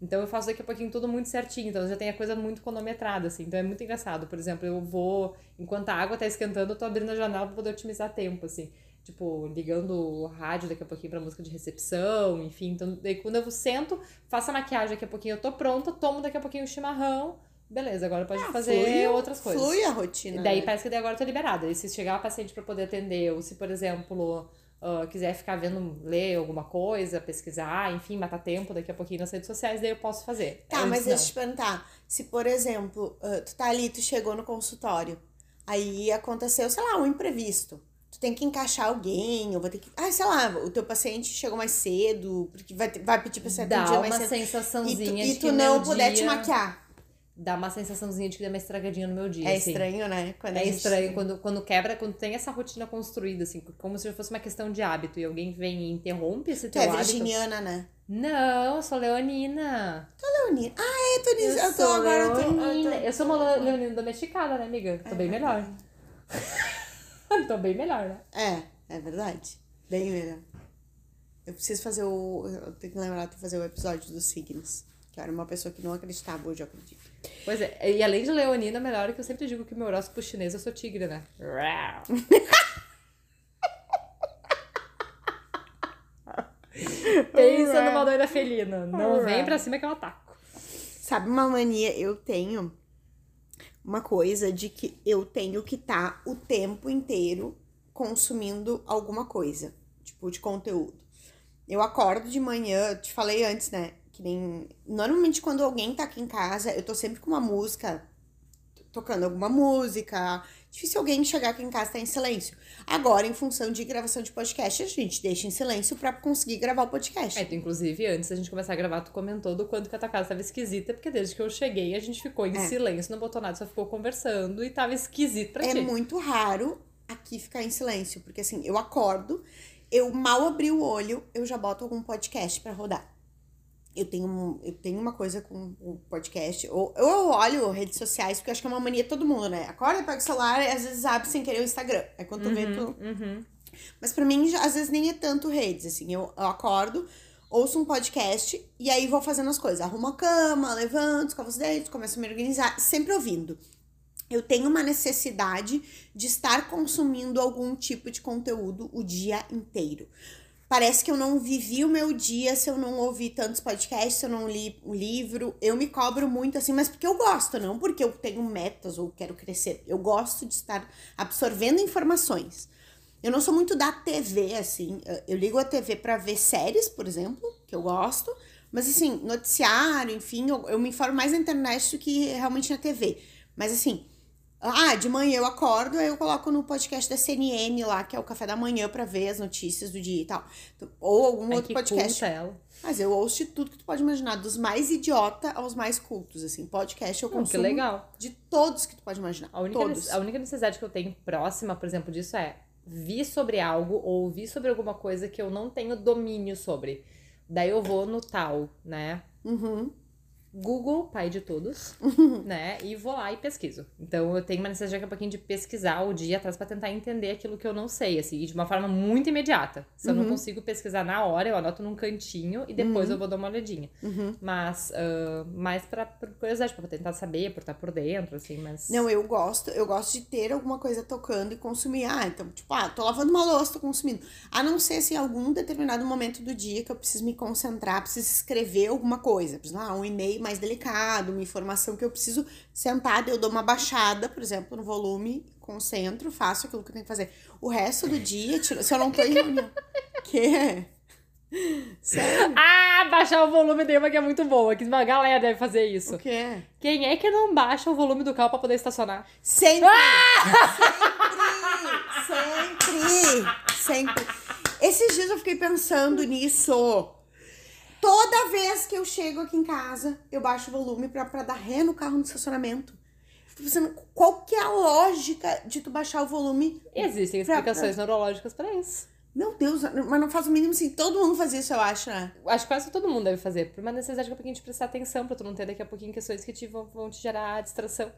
Então eu faço daqui a pouquinho tudo muito certinho, então já tem a coisa muito cronometrada, assim. Então é muito engraçado. Por exemplo, eu vou, enquanto a água tá esquentando, eu tô abrindo a janela pra poder otimizar tempo, assim. Tipo, ligando o rádio daqui a pouquinho pra música de recepção, enfim. Então, daí quando eu sento, faço a maquiagem daqui a pouquinho, eu tô pronta, tomo daqui a pouquinho o chimarrão. Beleza, agora pode fazer Ah, Flui- outras coisas. Flui a rotina. Daí né? parece que daí agora eu tô liberada. E se chegar a paciente pra poder atender, ou se, por exemplo, ah, quiser ficar vendo, ler alguma coisa, pesquisar, enfim, matar tempo daqui a pouquinho nas redes sociais, daí eu posso fazer. Tá, Antes mas não. deixa eu te perguntar. Se, por exemplo, ah, tu tá ali, tu chegou no consultório, aí aconteceu, sei lá, um imprevisto. Tu tem que encaixar alguém, ou vai ter que. Ah, sei lá, o teu paciente chegou mais cedo, porque vai, ter- vai pedir pra ser Dá atendido mais uma cedo. E tu, sensaçãozinha e de tu que não puder dia... te maquiar. Dá uma sensaçãozinha de que deu uma estragadinha no meu dia, É assim. estranho, né? Quando É gente- estranho quando, quando quebra, quando tem essa rotina construída, assim, como se fosse uma questão de hábito e alguém vem e interrompe esse Tu teu é hábito. virginiana, né? Não, eu sou leonina. Leonina. Ah, é, Tunis. Eu, tô sou agora. Eu tô, eu leonina. tô- Eu sou uma le- leonina domesticada, né, amiga? Tô bem melhor. Tô bem melhor, né? É, é verdade. Bem melhor. Eu preciso fazer o. Eu tenho que lembrar de fazer o episódio dos signos. Que eu era uma pessoa que não acreditava, hoje eu acredito. Pois é, e além de leonina, melhor é que eu sempre digo que meu horóscopo chinês eu sou tigre, né? Pensa numa doida felina. Não vem pra cima que eu ataco. Sabe uma mania? Eu tenho uma coisa de que eu tenho que estar o tempo inteiro consumindo alguma coisa, tipo, de conteúdo. Eu acordo de manhã, te falei antes, né? Que nem. Normalmente, quando alguém tá aqui em casa, eu tô sempre com uma música, tocando alguma música. Difícil alguém chegar aqui em casa e tá em silêncio. Agora, em função de gravação de podcast, a gente deixa em silêncio pra conseguir gravar o podcast. É, tu, inclusive, antes da gente começar a gravar, tu comentou do quanto que a tua casa tava esquisita, porque desde que eu cheguei, a gente ficou em É. silêncio, não botou nada, só ficou conversando e tava esquisito pra é ti. muito raro aqui ficar em silêncio, porque assim, eu acordo, eu mal abri o olho, eu já boto algum podcast pra rodar. Eu tenho, eu tenho uma coisa com o podcast. Ou eu olho redes sociais, porque eu acho que é uma mania de todo mundo, né? Acorda, pega o celular e às vezes abre sem querer o Instagram. Aí quando tu vê, tu. Uhum. Mas pra mim, às vezes nem é tanto redes, assim. Eu, eu acordo, ouço um podcast e aí vou fazendo as coisas. Arrumo a cama, levanto, escovo os dentes, começo a me organizar, sempre ouvindo. Eu tenho uma necessidade de estar consumindo algum tipo de conteúdo o dia inteiro. Parece que eu não vivi o meu dia se eu não ouvi tantos podcasts, se eu não li um livro. Eu me cobro muito assim, mas porque eu gosto, não porque eu tenho metas ou quero crescer. Eu gosto de estar absorvendo informações. Eu não sou muito da TV, assim. Eu ligo a TV pra ver séries, por exemplo, que eu gosto. Mas, assim, noticiário, enfim, eu, eu me informo mais na internet do que realmente na TV. Mas, assim, ah, de manhã eu acordo, aí eu coloco no podcast da CNN lá, que é o café da manhã, pra ver as notícias do dia e tal. Ou algum Ai, outro podcast. ela. Mas eu ouço de tudo que tu pode imaginar, dos mais idiota aos mais cultos, assim. Podcast eu Hum, que consumo legal. de todos que tu pode imaginar. A única, todos. a única necessidade que eu tenho próxima, por exemplo, disso é vir sobre algo ou ouvir sobre alguma coisa que eu não tenho domínio sobre. Daí eu vou no tal, né? Uhum. Google, pai de todos, né? E vou lá e pesquiso. Então eu tenho uma necessidade daqui a pouquinho de pesquisar o dia atrás pra tentar entender aquilo que eu não sei, assim, de uma forma muito imediata. Se eu não consigo pesquisar na hora, eu anoto num cantinho e depois eu vou dar uma olhadinha. Uhum. Mas, ah, mais pra, por curiosidade, pra tentar saber, por estar por dentro, assim, mas. Não, eu gosto, eu gosto de ter alguma coisa tocando e consumir. Ah, então, tipo, ah, tô lavando uma louça, tô consumindo. A não ser se em algum determinado momento do dia que eu preciso me concentrar, preciso escrever alguma coisa. Preciso, ah, um e-mail mais delicado, uma informação que eu preciso sentar, eu dou uma baixada, por exemplo, no volume, concentro, faço aquilo que eu tenho que fazer. O resto do dia, tiro- se eu não tô em reunião. Que? Sério? Ah, baixar o volume dele, uma que é muito boa. Que uma galera deve fazer isso. O quê? Quem é que não baixa o volume do carro pra poder estacionar? Sempre! Sempre! Sempre! Esses dias eu fiquei pensando nisso. Toda vez que eu chego aqui em casa, eu baixo o volume pra, pra dar ré no carro no estacionamento. Fico pensando, qual que é a lógica de tu baixar o volume? Existem Pra- explicações neurológicas pra isso. Meu Deus, mas não faz o mínimo assim. Todo mundo faz isso, eu acho, né? Acho que quase todo mundo deve fazer. Por uma necessidade daqui a pouquinho de prestar atenção, pra tu não ter daqui a pouquinho questões que te vão, vão te gerar distração.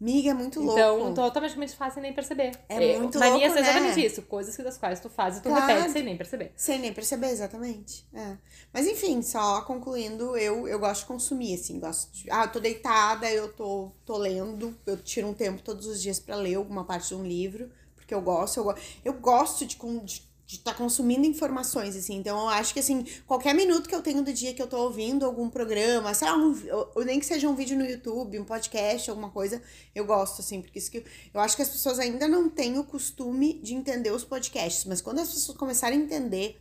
Miga, é muito louco. Então, tu automaticamente faz sem nem perceber. É muito Mania louco, é exatamente né? isso. Coisas que das quais tu faz e tu Claro. repete sem nem perceber. Sem nem perceber, exatamente. É. Mas enfim, só concluindo, eu, eu gosto de consumir, assim, gosto de, Ah, eu tô deitada, eu tô, tô lendo, eu tiro um tempo todos os dias pra ler alguma parte de um livro, porque eu gosto, eu, eu gosto de estar de, de tá consumindo informações, assim, então eu acho que, assim, qualquer minuto que eu tenho do dia que eu tô ouvindo algum programa, sei lá, um, ou- nem que seja um vídeo no YouTube, um podcast, alguma coisa, eu gosto, assim, porque isso que eu acho que as pessoas ainda não têm o costume de entender os podcasts, mas quando as pessoas começarem a entender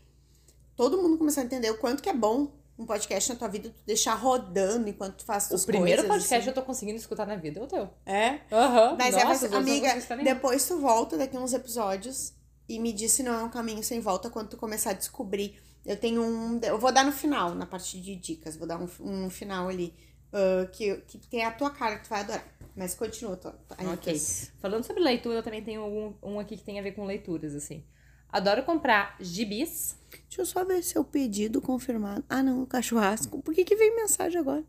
todo mundo começar a entender o quanto que é bom um podcast na tua vida, tu deixar rodando enquanto tu faz tuas O primeiro coisas, podcast assim. eu tô conseguindo escutar na vida é o teu. É? Aham. Mas Nossa, é, mas, eu amiga, depois tu volta daqui uns episódios e me diz se não é um caminho sem volta quando tu começar a descobrir. Eu tenho um. Eu vou dar no final, na parte de dicas, vou dar um, um final ali. ah, que, que tem a tua cara que tu vai adorar. Mas continua, tô, aí, Ok. Falando sobre leitura, eu também tenho um, um aqui que tem a ver com leituras, assim. Adoro comprar gibis. Deixa eu só ver se é o pedido confirmado. Ah, não, o cachorrasco. Por que, que veio mensagem agora?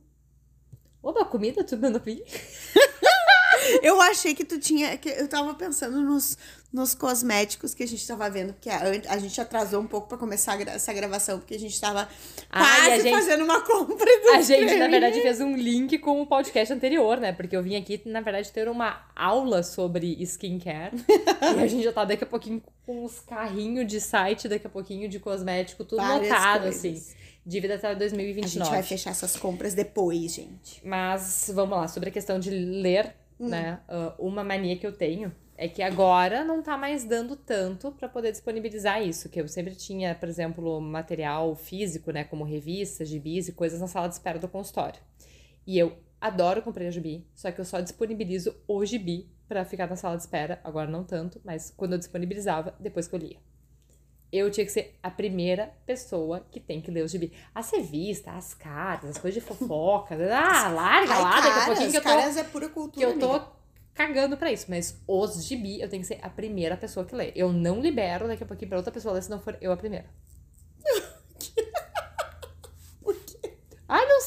Oba, comida, tu mandou vir? Eu achei que tu tinha. Que eu tava pensando nos, nos cosméticos que a gente tava vendo, porque a, a gente atrasou um pouco pra começar gra- essa gravação, porque a gente tava Ah, e quase gente- fazendo uma compra do A gente, na verdade, fez um link com o podcast anterior, né? Porque eu vim aqui, na verdade, ter uma aula sobre skincare. e a gente já tá daqui a pouquinho com uns carrinhos de site, daqui a pouquinho de cosmético, tudo Várias lotado, coisas. assim. Dívida até A gente 2029. vai fechar essas compras depois, gente. Mas vamos lá, sobre a questão de ler, Hum. né? ah, uma mania que eu tenho é que agora não tá mais dando tanto pra poder disponibilizar isso. Que eu sempre tinha, por exemplo, material físico, né? Como revistas, gibis e coisas na sala de espera do consultório. E eu adoro comprar gibi, só que eu só disponibilizo o gibi pra ficar na sala de espera. Agora não tanto, mas quando eu disponibilizava, depois que eu lia. Eu tinha que ser a primeira pessoa que tem que ler os gibi. As revistas, as cartas, as coisas de fofoca. Ah, larga Ai, lá, daqui a pouquinho que eu tô, caras é pura cultura. que eu tô amiga. Cagando pra isso. Mas os gibi, eu tenho que ser a primeira pessoa que lê. Eu não libero daqui a pouquinho pra outra pessoa ler se não for eu a primeira.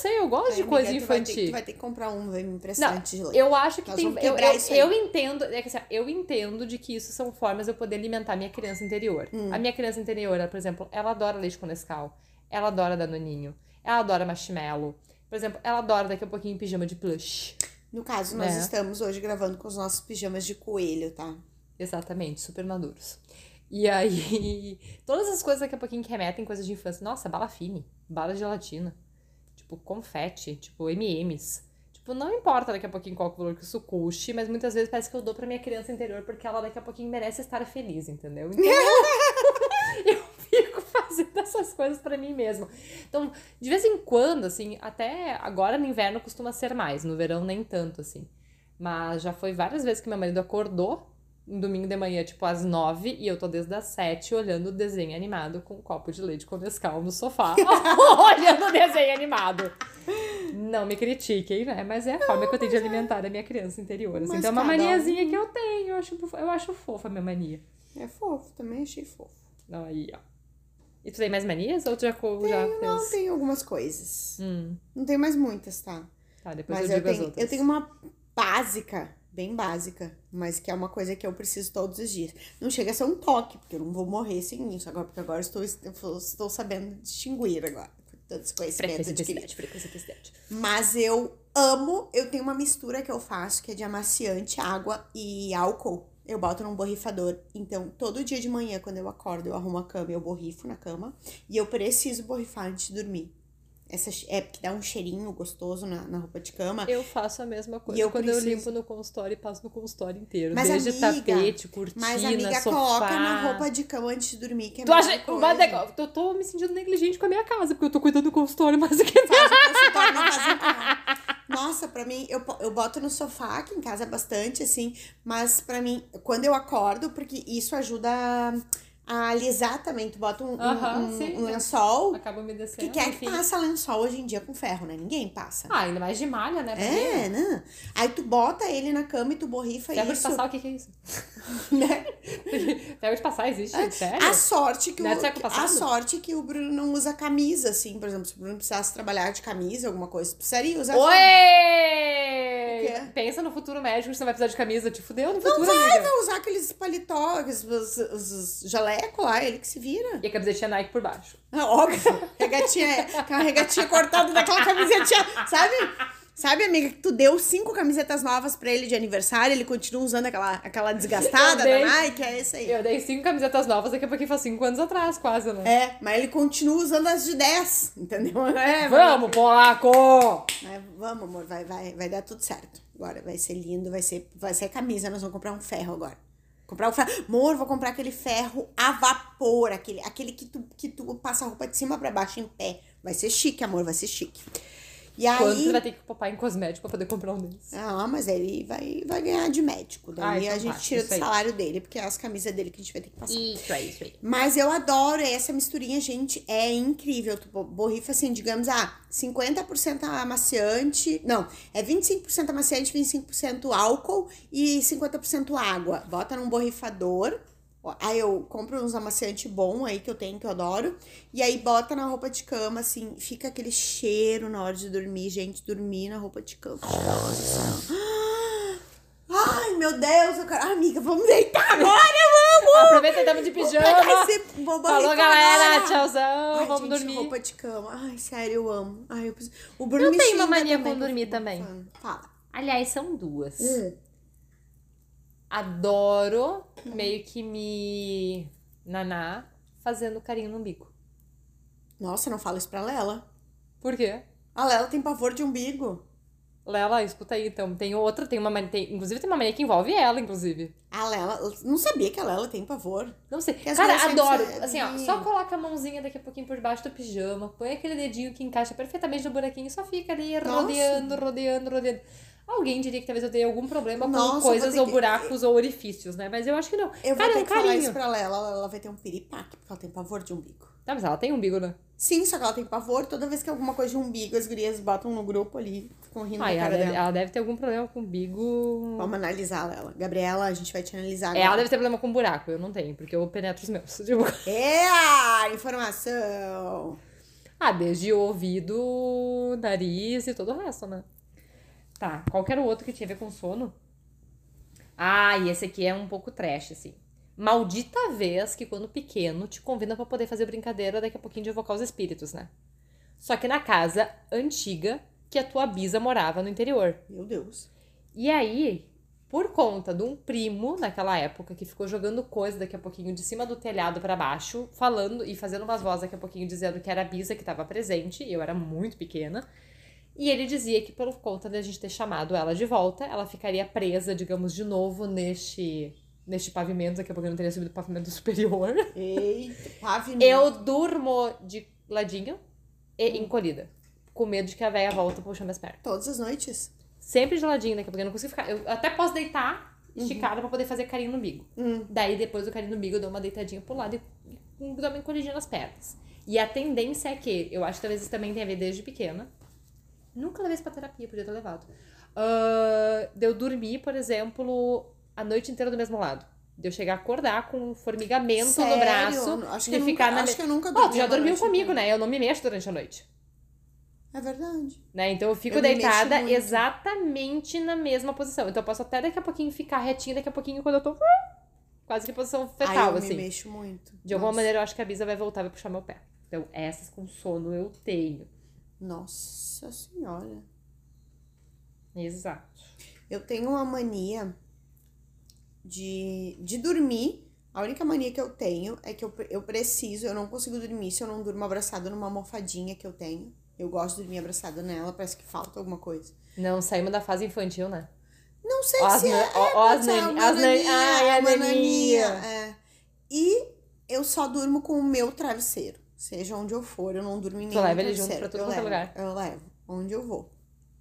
sei, eu gosto de Ai, coisa amiga, tu vai ter- infantil. Tu vai ter que comprar um, vai me emprestar Não, antes de ler. eu acho que Nós tem. Eu, eu, eu entendo. É que, assim, eu entendo de que isso são formas de eu poder alimentar minha criança interior. Hum. A minha criança interior, ela, por exemplo, ela adora leite com Nescau. Ela adora danoninho. Ela adora marshmallow. Por exemplo, ela adora daqui a pouquinho pijama de plush. No caso, nós É. estamos hoje gravando com os nossos pijamas de coelho, tá? Exatamente, super maduros. E aí, todas as coisas daqui a pouquinho que remetem coisas de infância. Nossa, bala fine, bala de gelatina, tipo confete, tipo M&M's. Tipo, não importa daqui a pouquinho qual valor que isso custe, mas muitas vezes parece que eu dou pra minha criança interior porque ela daqui a pouquinho merece estar feliz, entendeu? Então, fazendo essas coisas pra mim mesma. Então, de vez em quando, assim, até agora no inverno costuma ser mais, no verão nem tanto, assim. Mas já foi várias vezes que meu marido acordou um domingo de manhã, tipo, às nove, e eu tô desde as sete olhando o desenho animado com um copo de leite com no sofá. olhando o desenho animado. Não me critiquem, né? Mas é a forma que eu tenho de alimentar a minha criança interior. Assim. Então é uma cada um- maniazinha que eu tenho. Eu acho, eu acho fofa a minha mania. É fofo, também achei fofo. Aí, ó. E tu tem mais manias ou tu já, co- já fez? Não, tem algumas coisas. Hum, Não tem mais muitas, tá? tá, depois Mas eu eu digo as tenho, outras. eu tenho uma básica, bem básica, mas que é uma coisa que eu preciso todos os dias. Não chega a ser um toque, porque eu não vou morrer sem isso agora, porque agora eu estou, eu estou sabendo distinguir agora. com Todo esse conhecimento adquirido. Frequência, frequência, frequência. Mas eu amo, eu tenho uma mistura que eu faço, que é de amaciante, água e álcool. Eu boto num borrifador. Então, todo dia de manhã, quando eu acordo, eu arrumo a cama, eu borrifo na cama. E eu preciso borrifar antes de dormir. Essa é porque dá um cheirinho gostoso na, na roupa de cama. Eu faço a mesma coisa eu quando eu preciso- limpo no consultório e passo no consultório inteiro. Mas, Desde amiga, tapete, cortina, Mas, amiga, sofá. coloca na roupa de cama antes de dormir, que é Tu acha. coisa. Mas é- eu tô me sentindo negligente com a minha casa, porque eu tô cuidando do consultório mais do que Faz o consultório, não faz em casa. Nossa, pra mim, eu, eu boto no sofá, aqui em casa bastante, assim, mas pra mim, quando eu acordo, porque isso ajuda a, alisar também. Tu bota um, um- um- sim. um lençol. Acaba me Que é que passa lençol hoje em dia com ferro, né? Ninguém passa. Ah, ainda mais de malha, né? Pra É, né? Aí tu bota ele na cama e tu borrifa Ferro de isso. passar, o que que é isso? Né? Ferro de passar existe? Sério? A sorte que o, Não é século a sorte que o Bruno não usa camisa, assim, por exemplo, se o Bruno precisasse trabalhar de camisa, alguma coisa, precisaria usar. Oi! quê? Pensa no futuro médico, você não vai precisar de camisa. Te fudeu no futuro, Vai, amiga. vai usar aqueles paletó, aqueles os, os, os jaleco lá, ele que se vira. E a camisetinha Nike por baixo. É óbvio. Regatinha, aquela regatinha cortada daquela camisetinha, sabe? Sabe, amiga, que tu deu cinco camisetas novas pra ele de aniversário, ele continua usando aquela, aquela desgastada dei. da Nike, é isso aí. Eu dei cinco camisetas novas, daqui a pouquinho faz cinco anos atrás, quase, né? É, mas ele continua usando as de 10, entendeu? É, Vamos, polaco! Mas vamos, amor, vai, vai, vai dar tudo certo. Agora vai ser lindo, vai ser, vai ser camisa, nós vamos comprar um ferro agora. Comprar um ferro. Amor, vou comprar aquele ferro a vapor, aquele, aquele que, tu, que tu passa a roupa de cima pra baixo em pé. Vai ser chique, amor, vai ser chique. E aí. Tu vai ter que poupar em cosmético pra poder comprar um desses? Ah, mas ele vai, vai ganhar de médico. Daí Ah, então a gente tá, tira do salário dele, porque é as camisas dele que a gente vai ter que passar. Isso aí, isso aí. Mas eu adoro essa misturinha, gente. É incrível. Tu bo- borrifa assim, digamos, ah, 50% amaciante. Não, é 25% amaciante, 25% álcool e 50% água. Bota num borrifador. Aí eu compro uns amaciante bom aí que eu tenho, que eu adoro. E aí bota na roupa de cama, assim, fica aquele cheiro na hora de dormir, gente. Dormir na roupa de cama. Nossa. Ai, meu Deus, eu quero. Ah, amiga, vamos deitar agora, vamos! Aproveita e tamo de pijama. Falou, galera. agora. Tchauzão. Ai, vamos gente, dormir. roupa de cama. Ai, sério, eu amo. Ai, eu preciso... O Bruno Eu me tenho uma mania também, com dormir também. Fala. Aliás, são duas. Hum. Adoro meio que me naná fazendo carinho no umbigo. Nossa, não fala isso pra Lela. Por quê? A Lela tem pavor de umbigo. Lela, escuta aí, então. Tem outra, tem uma mania, tem- inclusive tem uma mania que envolve ela, inclusive. A Lela... Não sabia que a Lela tem pavor. Não sei. Cara, adoro. sempre Assim, ó, só coloca a mãozinha daqui a pouquinho por debaixo do pijama, põe aquele dedinho que encaixa perfeitamente no buraquinho e só fica ali rodeando, rodeando, rodeando. Alguém diria que talvez eu tenha algum problema com Nossa, coisas vou ou que- buracos ou orifícios, né? Mas eu acho que não. Eu Cara, vou ter é um que falar carinho. isso pra Lela. Ela vai ter um piripaque, porque ela tem pavor de umbigo. Tá, mas ela tem umbigo, né? Sim, só que ela tem pavor. Toda vez que é alguma coisa de umbigo, as gurias botam no grupo ali, ficam rindo Ah, da ela cara deve, dela. ela deve ter algum problema com umbigo. Vamos analisar ela. Gabriela, a gente vai te analisar É, ela agora. deve ter problema com buraco, eu não tenho, porque eu penetro os meus. Tipo, É a informação. Ah, desde o ouvido, nariz e todo o resto, né? Tá, qual que era o outro que tinha a ver com sono? Ah, e esse aqui é um pouco trash, assim. Maldita vez que quando pequeno te convida pra poder fazer brincadeira daqui a pouquinho de evocar os espíritos, né? Só que na casa antiga que a tua bisa morava no interior. Meu Deus. E aí, por conta de um primo naquela época que ficou jogando coisa daqui a pouquinho de cima do telhado pra baixo, falando e fazendo umas vozes daqui a pouquinho dizendo que era a bisa que estava presente, e eu era muito pequena. E ele dizia que por conta de a gente ter chamado ela de volta, ela ficaria presa, digamos, de novo neste neste pavimento, daqui a pouco não teria subido o pavimento superior. Eita, pavimento. Eu durmo de ladinho e encolhida, com medo de que a véia volta puxando minhas pernas. Todas as noites. Sempre de ladinho, daqui a pouco eu não consigo ficar. Eu até posso deitar esticada pra poder fazer carinho no umbigo. Hum. Daí, depois do carinho no umbigo, eu dou uma deitadinha pro lado e, e dou uma encolhidinha nas pernas. E a tendência é que, eu acho que talvez isso também tenha a ver desde pequena. Nunca levei isso pra terapia, podia ter levado. Ah, de eu dormir, por exemplo, a noite inteira do mesmo lado. De eu chegar a acordar com um formigamento no Sério? braço. Acho que eu ficar nunca- na acho que eu nunca dormi tu já dormiu comigo, né? Eu não me mexo durante a noite. É verdade. Né? Então eu fico Eu deitada exatamente na mesma posição. Então eu posso até daqui a pouquinho ficar retinha, daqui a pouquinho quando eu tô quase que posição Aí fetal, eu assim. me mexo muito. De alguma Nossa. maneira eu acho que a Bisa vai voltar e vai puxar meu pé. Então essas com sono eu tenho. Nossa senhora. Exato. Eu tenho uma mania de, de dormir. A única mania que eu tenho é que eu, eu preciso, eu não consigo dormir se eu não durmo abraçada numa almofadinha que eu tenho. Eu gosto de dormir abraçada nela, parece que falta alguma coisa. Não saímos da fase infantil, né? Não sei as se é, ó, é, as ser nani- as nani- ai, a uma naninha. é. E eu só durmo com o meu travesseiro. Seja onde eu for, eu não durmo em nenhum leva ele junto pra tudo eu quanto é levo, lugar. Eu levo, onde eu vou.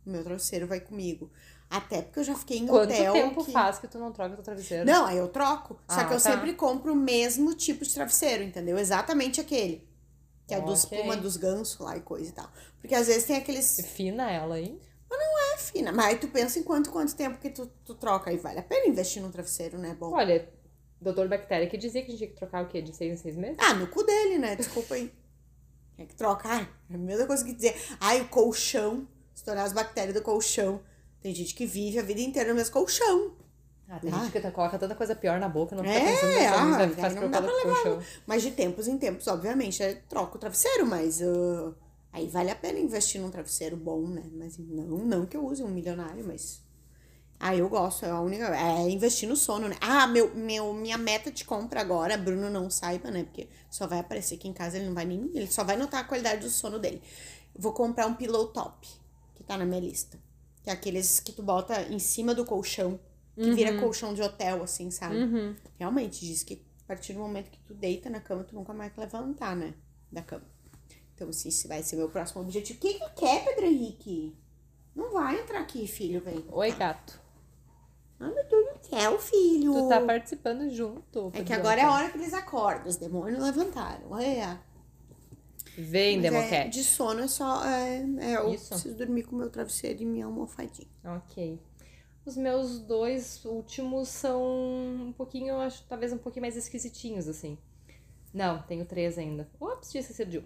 O meu travesseiro vai comigo. Até porque eu já fiquei em Quanto hotel tempo que... faz que tu não troca teu travesseiro? Não, aí eu troco. Só Ah, que eu tá. sempre compro o mesmo tipo de travesseiro, entendeu? Exatamente aquele. Que é dos Ok. pluma dos gansos lá e coisa e tal. Porque às vezes tem aqueles. Fina ela, hein? É fina. Mas aí tu pensa em quanto, quanto tempo que tu, tu troca. Aí vale a pena investir num travesseiro, né? Bom. Olha, doutor Bactéria que dizia que a gente tinha que trocar o quê? De seis em seis meses? Ah, no cu dele, né? Desculpa aí. É que troca. Ai, é a mesma coisa que dizer. Ai, o colchão. Estourar as bactérias do colchão. Tem gente que vive a vida inteira no mesmo colchão. Ah, tem Ah. gente que tá- coloca tanta coisa pior na boca, não fica É, pensando nessa ah, não dá pra o colchão. Mas de tempos em tempos, obviamente, é, troca o travesseiro, mas ah, aí vale a pena investir num travesseiro bom, né? Mas não, não que eu use um milionário, mas. Ah, eu gosto, é a única. É investir no sono, né? Ah, meu, meu, minha meta de compra agora, Bruno não saiba, né? Porque só vai aparecer aqui em casa, ele não vai nem. Ele só vai notar a qualidade do sono dele. Vou comprar um pillow top, que tá na minha lista. Que é aqueles que tu bota em cima do colchão, que vira colchão de hotel, assim, sabe? Uhum. Realmente, diz que a partir do momento que tu deita na cama, tu nunca mais levantar, né? Da cama. Então, se esse vai ser meu próximo objetivo. O que que quer, Pedro Henrique? Não vai entrar aqui, filho, vem. Oi, gato. Ai, meu Deus do céu, filho. Tu tá participando junto. É que agora é a hora que eles acordam. Os demônios levantaram. É. Vem, Mas é, Democat. de sono é só. É, é, eu Isso. preciso dormir com o meu travesseiro e minha almofadinha. Ok. Os meus dois últimos são um pouquinho, eu acho, talvez um pouquinho mais esquisitinhos, assim. Não, tenho três ainda. Ops, tinha esquecido de um.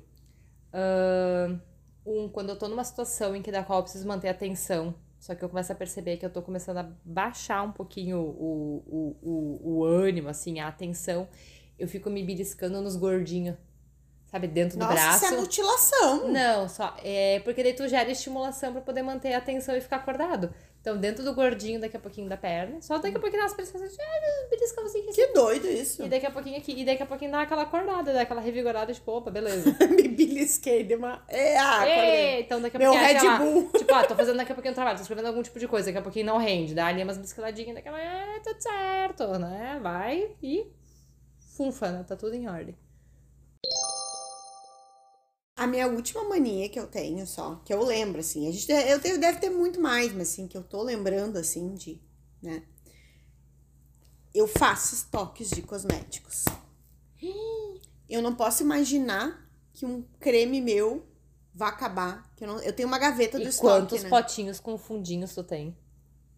Ahn, um, quando eu tô numa situação em que da qual eu preciso manter a atenção, só que eu começo a perceber que eu tô começando a baixar um pouquinho o, o, o, o ânimo, assim, a atenção, eu fico me beliscando nos gordinhos, sabe, dentro do Nossa, braço. isso é mutilação. Não, só. É porque daí tu gera estimulação pra poder manter a atenção e ficar acordado. Então, dentro do gordinho, daqui a pouquinho da perna. Só daqui a pouquinho dá umas pressões. Ah, beliscãozinho assim. Que doido isso. E daqui a pouquinho aqui. E daqui a pouquinho dá aquela acordada, dá aquela revigorada, tipo, opa, beleza. Me belisquei de uma. É, ah. Ei, então daqui a Meu pouquinho. Red sei lá, Bull. Tipo, ah, tô fazendo daqui a pouquinho um trabalho, tô escrevendo algum tipo de coisa, daqui a pouquinho não rende. Dá ali umas bisquiladinhas, daquela. É, tudo certo, né? Vai e. Funfa, né? Tá tudo em ordem. A minha última mania que eu tenho só, que eu lembro, assim, a gente, eu tenho, deve ter muito mais, mas assim, que eu tô lembrando, assim, de, né? Eu faço estoques de cosméticos. Eu não posso imaginar que um creme meu vá acabar. Que eu, não, eu tenho uma gaveta do E estoque, quantos né? potinhos com fundinhos tu tem?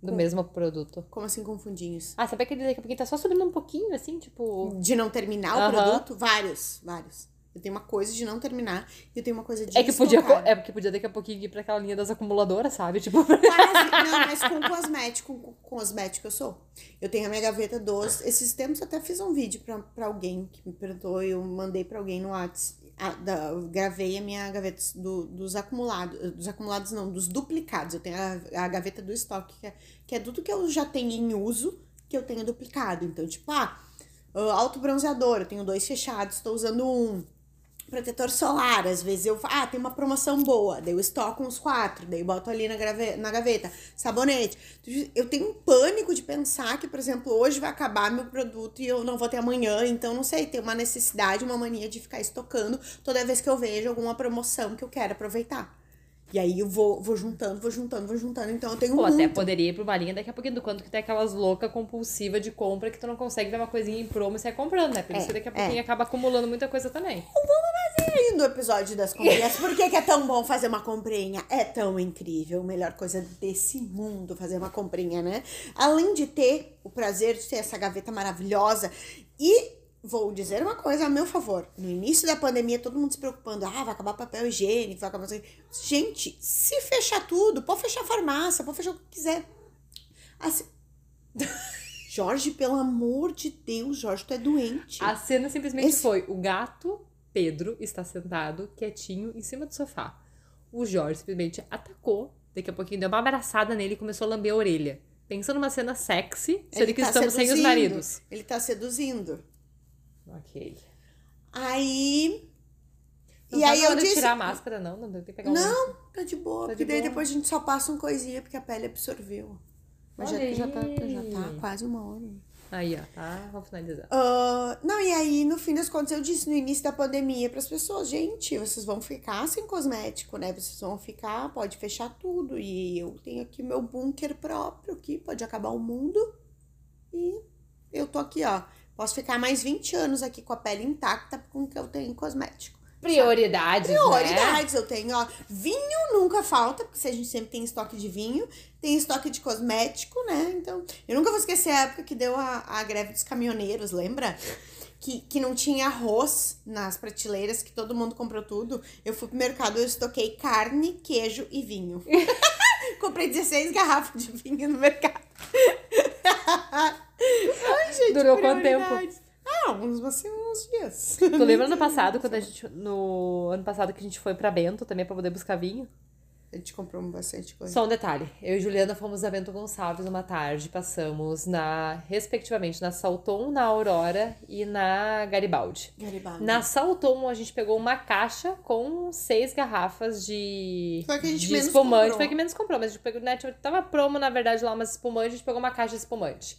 Do Com- mesmo produto? Como assim, confundinhos? Ah, sabe aquele daqui a pouquinho tá só subindo um pouquinho, assim, tipo. De não terminar o Aham. produto? Vários, vários. Eu tenho uma coisa de não terminar e eu tenho uma coisa de É que podia, é porque podia daqui a pouquinho ir pra aquela linha das acumuladoras, sabe? Tipo, Quase, não, mas com cosmético, com cosmético eu sou. Eu tenho a minha gaveta dos. Esses tempos eu até fiz um vídeo pra, pra alguém que me perguntou, eu mandei pra alguém no WhatsApp. a- da- gravei a minha gaveta do- dos acumulados. Dos acumulados não, dos duplicados. Eu tenho a, a gaveta do estoque, que é, que é tudo que eu já tenho em uso, que eu tenho duplicado. Então, tipo, ah, ah, alto bronzeador, eu tenho dois fechados, estou usando um protetor solar, às vezes eu, ah, tem uma promoção boa, daí eu estoco uns quatro, daí eu boto ali na, grave, na gaveta, sabonete. Eu tenho um pânico de pensar que, por exemplo, hoje vai acabar meu produto e eu não vou ter amanhã, então não sei, tem uma necessidade, uma mania de ficar estocando toda vez que eu vejo alguma promoção que eu quero aproveitar. E aí eu vou, vou juntando, vou juntando, vou juntando, então eu tenho Pô, muito. até poderia ir pra uma linha daqui a pouquinho do quanto que tem aquelas loucas compulsivas de compra que tu não consegue ver uma coisinha em promo e sair comprando, né? Por isso É, que daqui a é. pouquinho acaba acumulando muita coisa também. Do episódio das comprinhas. Por que, que é tão bom fazer uma comprinha? É tão incrível. Melhor coisa desse mundo fazer uma comprinha, né? Além de ter o prazer de ter essa gaveta maravilhosa. E vou dizer uma coisa a meu favor. No início da pandemia, todo mundo se preocupando. Ah, vai acabar papel higiênico, vai acabar... Gente, se fechar tudo, pode fechar a farmácia, pode fechar o que quiser. Assim... Jorge, pelo amor de Deus, Jorge, tu é doente. A cena simplesmente Esse- foi: o gato Pedro está sentado quietinho em cima do sofá. O Jorge simplesmente atacou. Daqui a pouquinho deu uma abraçada nele e começou a lamber a orelha. Pensando numa cena sexy, sendo que tá estamos sem os seduzindo. maridos. Ele tá seduzindo. Ok. Aí. Não e tá aí eu disse. tirar a máscara, não? Não tem que pegar um Não, tá de boa. Tá porque de daí boa. depois a gente só passa um coisinha porque a pele absorveu. Mas já, já, tá, já tá quase uma hora. Aí, ó, tá? Vamos finalizar. Ah, não, e aí, no fim das contas, eu disse no início da pandemia para as pessoas, gente, vocês vão ficar sem cosmético, né? Vocês vão ficar, pode fechar tudo. E eu tenho aqui meu bunker próprio aqui, pode acabar o mundo. E eu tô aqui, ó. Posso ficar mais 20 anos aqui com a pele intacta com o que eu tenho em cosmético. Prioridades, né? Prioridades, eu tenho, ó. Vinho nunca falta, porque a gente sempre tem estoque de vinho, tem estoque de cosmético, né? Então, eu nunca vou esquecer a época que deu a, a greve dos caminhoneiros, lembra? Que, que não tinha arroz nas prateleiras, que todo mundo comprou tudo. Eu fui pro mercado, eu estoquei carne, queijo e vinho. Comprei 16 garrafas de vinho no mercado. Ai, gente, Durou quanto tempo? Ah, uns, assim, uns dias. Tu lembra ano passado, quando a gente. No ano passado que a gente foi pra Bento também pra poder buscar vinho? A gente comprou bastante coisa. Só um detalhe. Eu e Juliana fomos a Bento Gonçalves uma tarde, passamos na, respectivamente, na Salton, na Aurora e na Garibaldi. Garibaldi. Na Salton, a gente pegou uma caixa com seis garrafas de, Foi que a gente de menos espumante. comprou. Foi que menos comprou, mas a gente pegou, né, tipo, tava promo, na verdade, lá umas espumantes, a gente pegou uma caixa de espumante.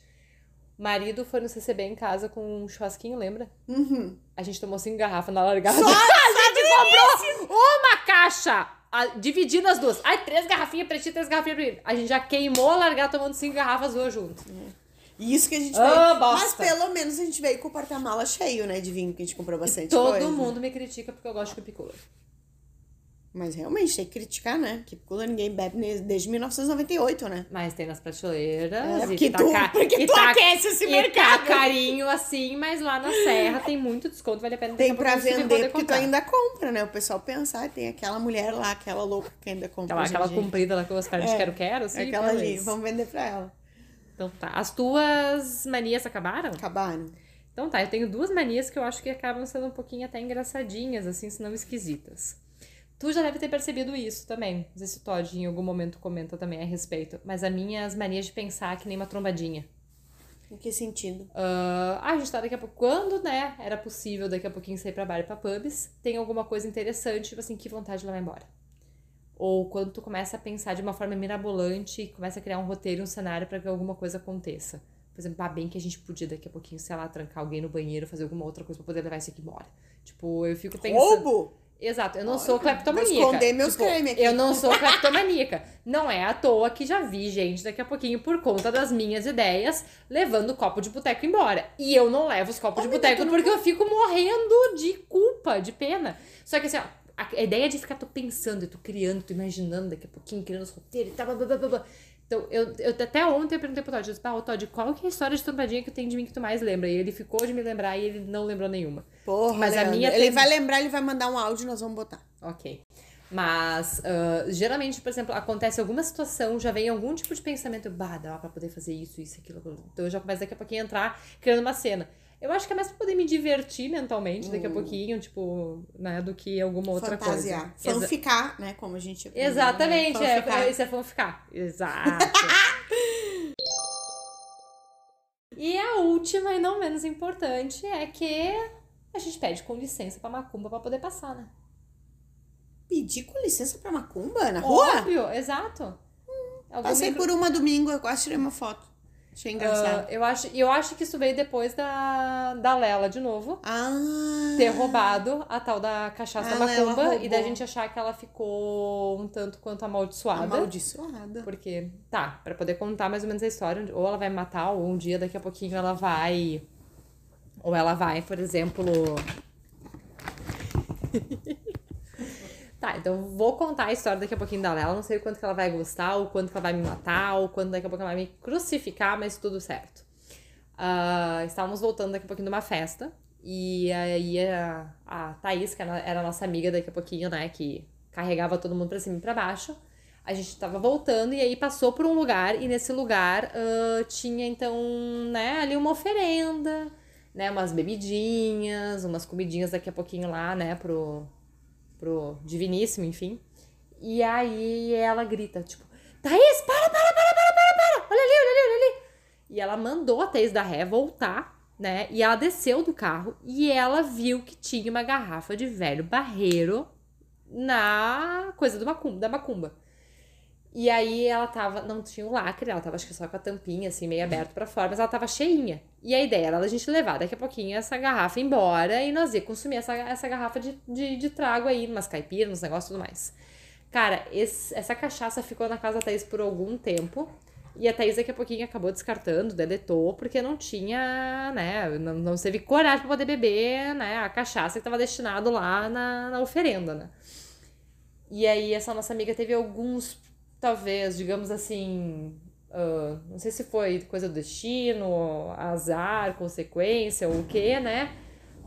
Marido foi no CCB em casa com um churrasquinho, lembra? Uhum. A gente tomou cinco garrafas na largada. Só, a gente comprou uma caixa, a- dividindo as duas. Ai, três garrafinhas pra ti, três garrafinhas pra mim. A gente já queimou a largada tomando cinco garrafas duas juntas. Isso que a gente Ah, veio. Mas bosta. pelo menos a gente veio com o porta-mala cheio, né? De vinho, que a gente comprou bastante Todo coisa. mundo me critica porque eu gosto de cupicula. Mas realmente tem que criticar, né? Que pula ninguém bebe desde 1998, né? Mas tem nas prateleiras. É, e porque tá tu- ca- porque tu tá- aquece esse e mercado. tá carinho assim, mas lá na Serra tem muito desconto, vale a pena Tem pra vender porque tu ainda compra, né? O pessoal pensa, ah, tem aquela mulher lá, aquela louca que ainda compra. Aquela, aquela comprida lá que eu gosto de É, quero-quero, assim. Aquela ali, beleza. vamos vender pra ela. Então tá. As tuas manias acabaram? Acabaram. Então tá, eu tenho duas manias que eu acho que acabam sendo um pouquinho até engraçadinhas, assim, se não esquisitas. Tu já deve ter percebido isso também. Não sei se o Todd em algum momento comenta também a respeito. Mas a minha as manias de pensar que nem uma trombadinha. Em que sentido? Ah, a gente tá daqui a pouco. Quando, né, era possível daqui a pouquinho sair pra bar e pra pubs, tem alguma coisa interessante, tipo assim, que vontade de levar embora. Ou quando tu começa a pensar de uma forma mirabolante e começa a criar um roteiro, um cenário pra que alguma coisa aconteça. Por exemplo, ah, bem que a gente podia daqui a pouquinho, sei lá, trancar alguém no banheiro, fazer alguma outra coisa pra poder levar isso aqui embora. Tipo, eu fico pensando. Roubo? Exato, eu não Olha, sou vou cleptomaníaca. esconder meus Tipo, creme aqui. Eu não sou cleptomaníaca. Não é à toa que já vi gente daqui a pouquinho, por conta das minhas ideias, levando copo de boteco embora. E eu não levo os copos de Amiga, boteco não porque eu fico morrendo de culpa, de pena. Só que assim, ó, a ideia de ficar tu pensando, tu criando, tu imaginando daqui a pouquinho, criando os roteiros e tal, blá, blá, blá, blá. Então, eu, eu até ontem eu perguntei pro Todd, eu disse, ah, Todd, qual que é a história de trombadinha que tem de mim que tu mais lembra? E ele ficou de me lembrar e ele não lembrou nenhuma. Porra, Mas a Leandro, minha Ele tem- vai lembrar, ele vai mandar um áudio e nós vamos botar. Ok. Mas, ah, geralmente, por exemplo, acontece alguma situação, já vem algum tipo de pensamento, bah, dá pra poder fazer isso, isso, aquilo. aquilo. Então eu já começo daqui a pouquinho a entrar criando uma cena. Eu acho que é mais pra poder me divertir mentalmente daqui a pouquinho, tipo, né, do que alguma outra Fantasiar. coisa. Exa- Fanficar, né? Como a gente aprendeu, né? Exatamente, é, Fanficar. é, isso é fanficar. Exato. e a última, e não menos importante, é que a gente pede com licença pra macumba pra poder passar, né? Pedir com licença pra macumba na rua? Óbvio, exato. Algum Passei livro- por uma domingo, eu quase tirei uma foto. Achei engraçado. Ah, eu, acho, eu acho que isso veio depois da, da Lela de novo. Ah. Ter roubado a tal da cachaça macumba e da gente achar que ela ficou um tanto quanto amaldiçoada. Amaldiçoada. Porque, tá, pra poder contar mais ou menos a história, ou ela vai me matar, ou um dia daqui a pouquinho ela vai. Ou ela vai, por exemplo. Tá, então vou contar a história daqui a pouquinho da Lela. Não sei o quanto que ela vai gostar, ou quanto que ela vai me matar, ou quando daqui a pouco ela vai me crucificar, mas tudo certo. Ah, estávamos voltando daqui a pouquinho de uma festa. E aí a, a Thaís, que era a nossa amiga daqui a pouquinho, né? Que carregava todo mundo pra cima e pra baixo. A gente tava voltando e aí passou por um lugar. E nesse lugar ah, tinha então, né, ali uma oferenda, né? Umas bebidinhas, umas comidinhas daqui a pouquinho lá, né? Pro, pro diviníssimo, enfim. E aí ela grita, tipo, Thaís, para, para, para, para, para, para! Olha ali, olha ali, olha ali! E ela mandou a Thaís da Ré voltar, né? E ela desceu do carro e ela viu que tinha uma garrafa de velho barreiro na coisa do macumba, da macumba. E aí ela tava, não tinha o lacre, ela tava acho que só com a tampinha assim, meio aberto pra fora, mas ela tava cheinha. E a ideia era a gente levar daqui a pouquinho essa garrafa embora e nós ia consumir essa, essa garrafa de, de, de trago aí, umas caipiras, uns negócios e tudo mais. Cara, esse- essa cachaça ficou na casa da Thaís por algum tempo. E a Thaís daqui a pouquinho acabou descartando, deletou, porque não tinha, né? Não, não teve coragem pra poder beber, né? A cachaça que tava destinado lá na, na oferenda, né? E aí essa nossa amiga teve alguns, talvez, digamos assim. ah, não sei se foi coisa do destino, azar, consequência ou o quê, né?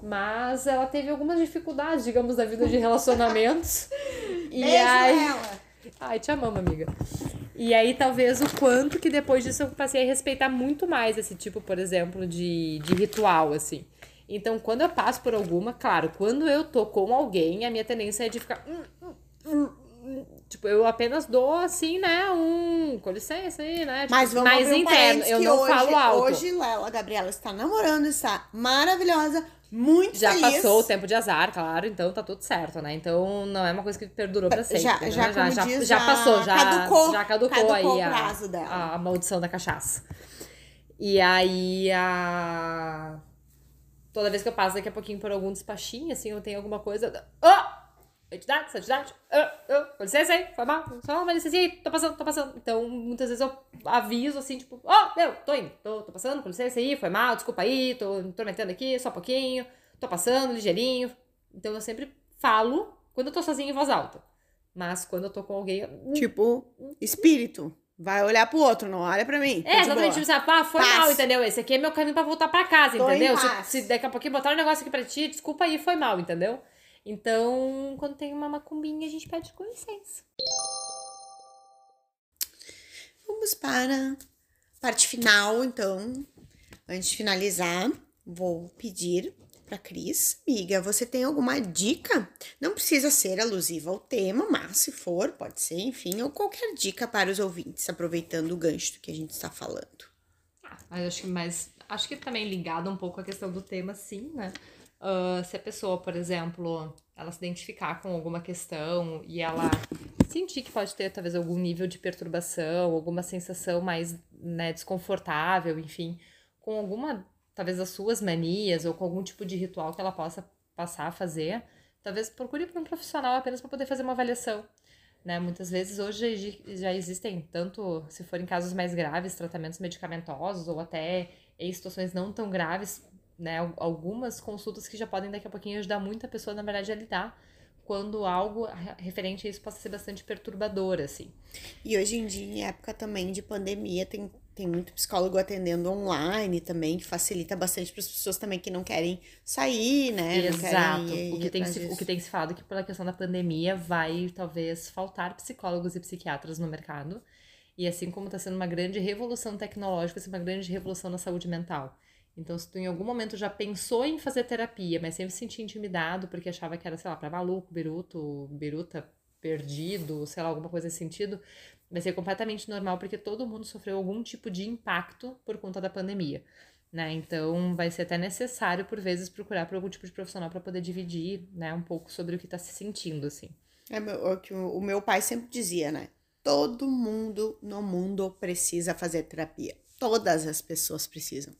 Mas ela teve algumas dificuldades, digamos, na vida de relacionamentos. e Beijo aí. nela. Ai, te amamos, amiga. E aí, talvez, o quanto que depois disso eu passei a respeitar muito mais esse tipo, por exemplo, de, de ritual, assim. Então, quando eu passo por alguma, claro, quando eu tô com alguém, a minha tendência é de ficar. Tipo, eu apenas dou, assim, né, um. Com licença aí, né? Tipo, Mas vamos mais abrir um interno. Eu não hoje, falo alto. Hoje, Lela Gabriela está namorando, está maravilhosa, muito Já feliz. passou o tempo de azar, claro, então tá tudo certo, né? Então não é uma coisa que perdurou pra sempre. Já- né? já, como já, diz, já já passou, já caducou- já caducou, caducou aí o a, a, a maldição da cachaça. E aí a. Toda vez que eu passo daqui a pouquinho por algum despachinho, assim, eu tenho alguma coisa. Ó! Entidade, santidade, ah, ah, com licença aí, foi mal, só uma licença aí, tô passando, tô passando. Então, muitas vezes eu aviso assim, tipo, ó, meu, tô indo, tô, tô passando, com licença aí, foi mal, desculpa aí, tô intrometendo aqui, só um pouquinho, tô passando, ligeirinho. Então, eu sempre falo quando eu tô sozinha em voz alta. Mas quando eu tô com alguém. eu- Tipo, espírito. Vai olhar pro outro, não olha pra mim. É, exatamente, tipo, sabe, ah, foi mal, entendeu? Esse aqui é meu caminho pra voltar pra casa, Tô entendeu? Se, se daqui a pouquinho botar um negócio aqui pra ti, desculpa aí, foi mal, entendeu? Então, quando tem uma macumbinha, a gente pede com licença. Vamos para a parte final, então. Antes de finalizar, vou pedir para Cris, amiga, você tem alguma dica? Não precisa ser alusiva ao tema, mas se for, pode ser, enfim, ou qualquer dica para os ouvintes, aproveitando o gancho do que a gente está falando. Mas acho que mais. Acho que também ligado um pouco à questão do tema, sim, né? Ah, se a pessoa, por exemplo, ela se identificar com alguma questão e ela sentir que pode ter talvez algum nível de perturbação, alguma sensação mais né, desconfortável, enfim, com alguma, talvez as suas manias ou com algum tipo de ritual que ela possa passar a fazer, talvez procure por um profissional apenas para poder fazer uma avaliação. Né? Muitas vezes hoje já existem, tanto se forem casos mais graves, tratamentos medicamentosos ou até em situações não tão graves, né? Al- Algumas consultas que já podem daqui a pouquinho ajudar muito a pessoa, na verdade, a lidar quando algo re- referente a isso possa ser bastante perturbador, assim. E hoje em dia, em época também de pandemia, tem, tem muito psicólogo atendendo online também, que facilita bastante para as pessoas também que não querem sair, né? Exato. ir O que, tem se, o que tem se falado é que pela questão da pandemia vai talvez faltar psicólogos e psiquiatras no mercado. E assim como está sendo uma grande revolução tecnológica, ser uma grande revolução na saúde mental. Então, se tu em algum momento já pensou em fazer terapia, mas sempre se sentia intimidado porque achava que era, sei lá, pra maluco, biruto, biruta perdido, sei lá, alguma coisa nesse sentido, vai ser completamente normal porque todo mundo sofreu algum tipo de impacto por conta da pandemia. Né? Então, vai ser até necessário, por vezes, procurar por algum tipo de profissional para poder dividir né, um pouco sobre o que está se sentindo, assim. É meu- o que o meu pai sempre dizia, né? Todo mundo no mundo precisa fazer terapia. Todas as pessoas precisam.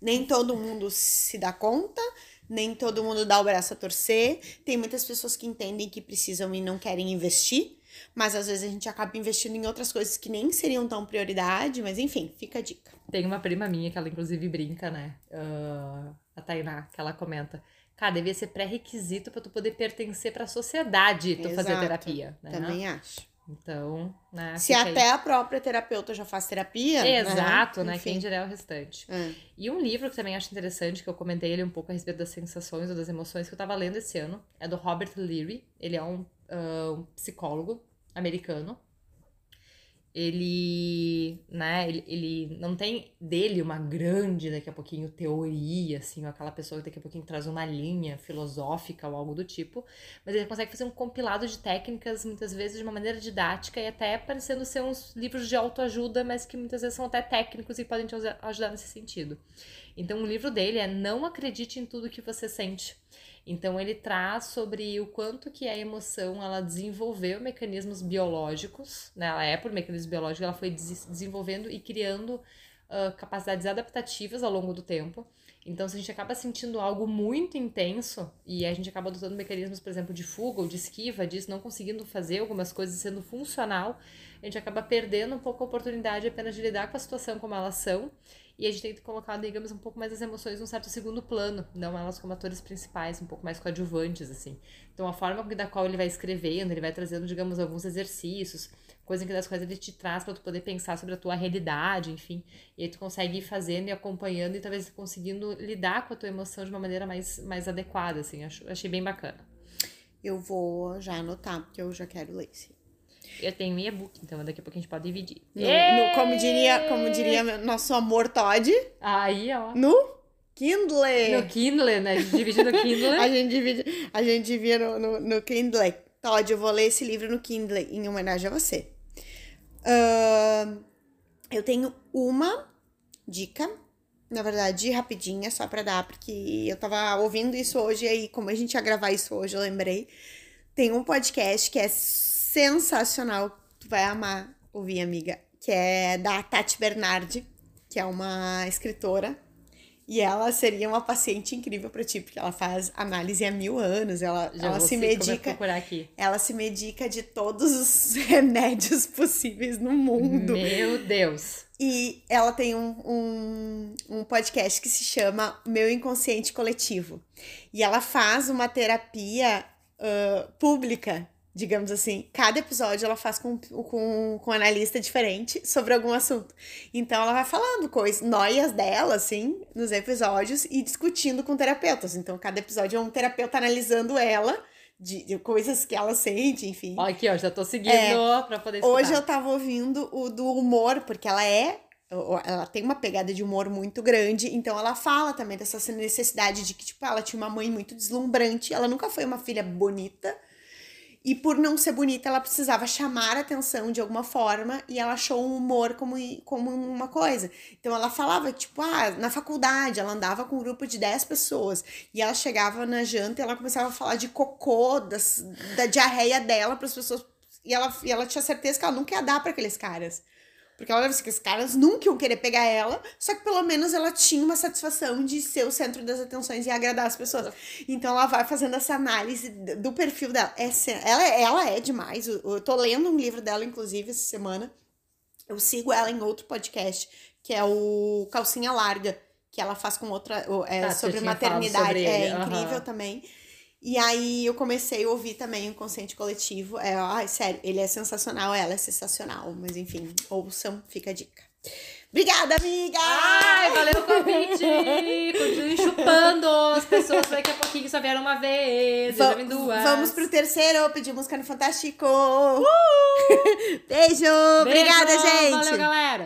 Nem todo mundo se dá conta, nem todo mundo dá o braço a torcer. Tem muitas pessoas que entendem que precisam e não querem investir, mas às vezes a gente acaba investindo em outras coisas que nem seriam tão prioridade, mas enfim, fica a dica. Tem uma prima minha que ela, inclusive, brinca, né? Ah, a Tainá, que ela comenta. Cara, devia ser pré-requisito para tu poder pertencer para a sociedade, tu fazer Exato. terapia, né? Também acho. Então, né? Se fica aí. até a própria terapeuta já faz terapia. né? Exato, né? Quem Enfim. dirá o restante. É. E um livro que também acho interessante, que eu comentei ele um pouco a respeito das sensações ou das emoções que eu tava lendo esse ano, é do Robert Leary. Ele é um, ah, um psicólogo americano. Ele, né, ele, ele não tem dele uma grande, daqui a pouquinho, teoria, assim, ou aquela pessoa que daqui a pouquinho traz uma linha filosófica ou algo do tipo, mas ele consegue fazer um compilado de técnicas, muitas vezes de uma maneira didática e até parecendo ser uns livros de autoajuda, mas que muitas vezes são até técnicos e podem te ajudar nesse sentido. Então, o livro dele é Não Acredite em Tudo que Você Sente. Então, ele traz sobre o quanto que a emoção, ela desenvolveu mecanismos biológicos, né? Ela é por mecanismos biológicos, ela foi des- desenvolvendo e criando ah, capacidades adaptativas ao longo do tempo. Então, se a gente acaba sentindo algo muito intenso e a gente acaba adotando mecanismos, por exemplo, de fuga ou de esquiva disso, não conseguindo fazer algumas coisas sendo funcional, a gente acaba perdendo um pouco a oportunidade apenas de lidar com a situação como elas são. E a gente tem que colocar, digamos, um pouco mais as emoções num certo segundo plano, não elas como atores principais, um pouco mais coadjuvantes, assim. Então, a forma da qual ele vai escrevendo, ele vai trazendo, digamos, alguns exercícios, coisa em que das quais ele te traz para tu poder pensar sobre a tua realidade, enfim. E aí tu consegue ir fazendo e acompanhando e talvez conseguindo lidar com a tua emoção de uma maneira mais, mais adequada, assim. Acho, achei bem bacana. Eu vou já anotar, porque eu já quero ler esse. Eu tenho um e-book, então daqui a pouco a gente pode dividir. No, no- como diria, como diria nosso amor Todd, Aí, ó. no Kindle. No Kindle, né? A gente divide no Kindle. A gente divide, a gente divide no, no, no Kindle. Todd, eu vou ler esse livro no Kindle em homenagem a você. Ahn, eu tenho uma dica, na verdade, rapidinha, só pra dar, porque eu tava ouvindo isso hoje, e aí, como a gente ia gravar isso hoje, eu lembrei. Tem um podcast que é sensacional, tu vai amar ouvir, amiga, que é da Tati Bernardi, que é uma escritora. E ela seria uma paciente incrível pra ti, porque ela faz análise há mil anos, ela, Já ela se medica ela se medica de todos os remédios possíveis no mundo. Meu Deus. E ela tem um, um, um podcast que se chama Meu Inconsciente Coletivo. E ela faz uma terapia ah, pública, digamos assim. Cada episódio ela faz com, com, com um analista diferente sobre algum assunto. Então ela vai falando coisas, noias dela, assim, nos episódios e discutindo com terapeutas. Então cada episódio é um terapeuta analisando ela. De, de coisas que ela sente, enfim. Ó, aqui, ó, já tô seguindo É. pra poder escutar. Hoje eu tava ouvindo o do humor, porque ela é. Ela tem uma pegada de humor muito grande, então ela fala também dessa necessidade de que, tipo, ela tinha uma mãe muito deslumbrante, ela nunca foi uma filha bonita, e por não ser bonita, ela precisava chamar atenção de alguma forma, e ela achou o humor como, como uma coisa. Então ela falava, tipo, ah, na faculdade, ela andava com um grupo de 10 pessoas, e ela chegava na janta e ela começava a falar de cocô, das, da diarreia dela para as pessoas e ela, e ela tinha certeza que ela nunca ia dar pra aqueles caras. Porque ela disse que os caras nunca iam querer pegar ela, só que pelo menos ela tinha uma satisfação de ser o centro das atenções e agradar as pessoas. Então ela vai fazendo essa análise do perfil dela. É, ela, ela é demais. Eu, tô lendo um livro dela, inclusive, essa semana. Eu sigo ela em outro podcast, que é o Calcinha Larga, que ela faz com outra. É, Tá, sobre maternidade. sobre é incrível também. E aí eu comecei a ouvir também o Consciente Coletivo. É, ai, sério, ele é sensacional, ela é sensacional. Mas enfim, ouçam, fica a dica. Obrigada, amiga! Ai, valeu o convite! Continue chupando as pessoas daqui a pouquinho só vieram uma vez, Va- duas. vamos pro terceiro, pedir música no Fantástico! Beijo! Beijo, Obrigada, gente! Valeu, galera!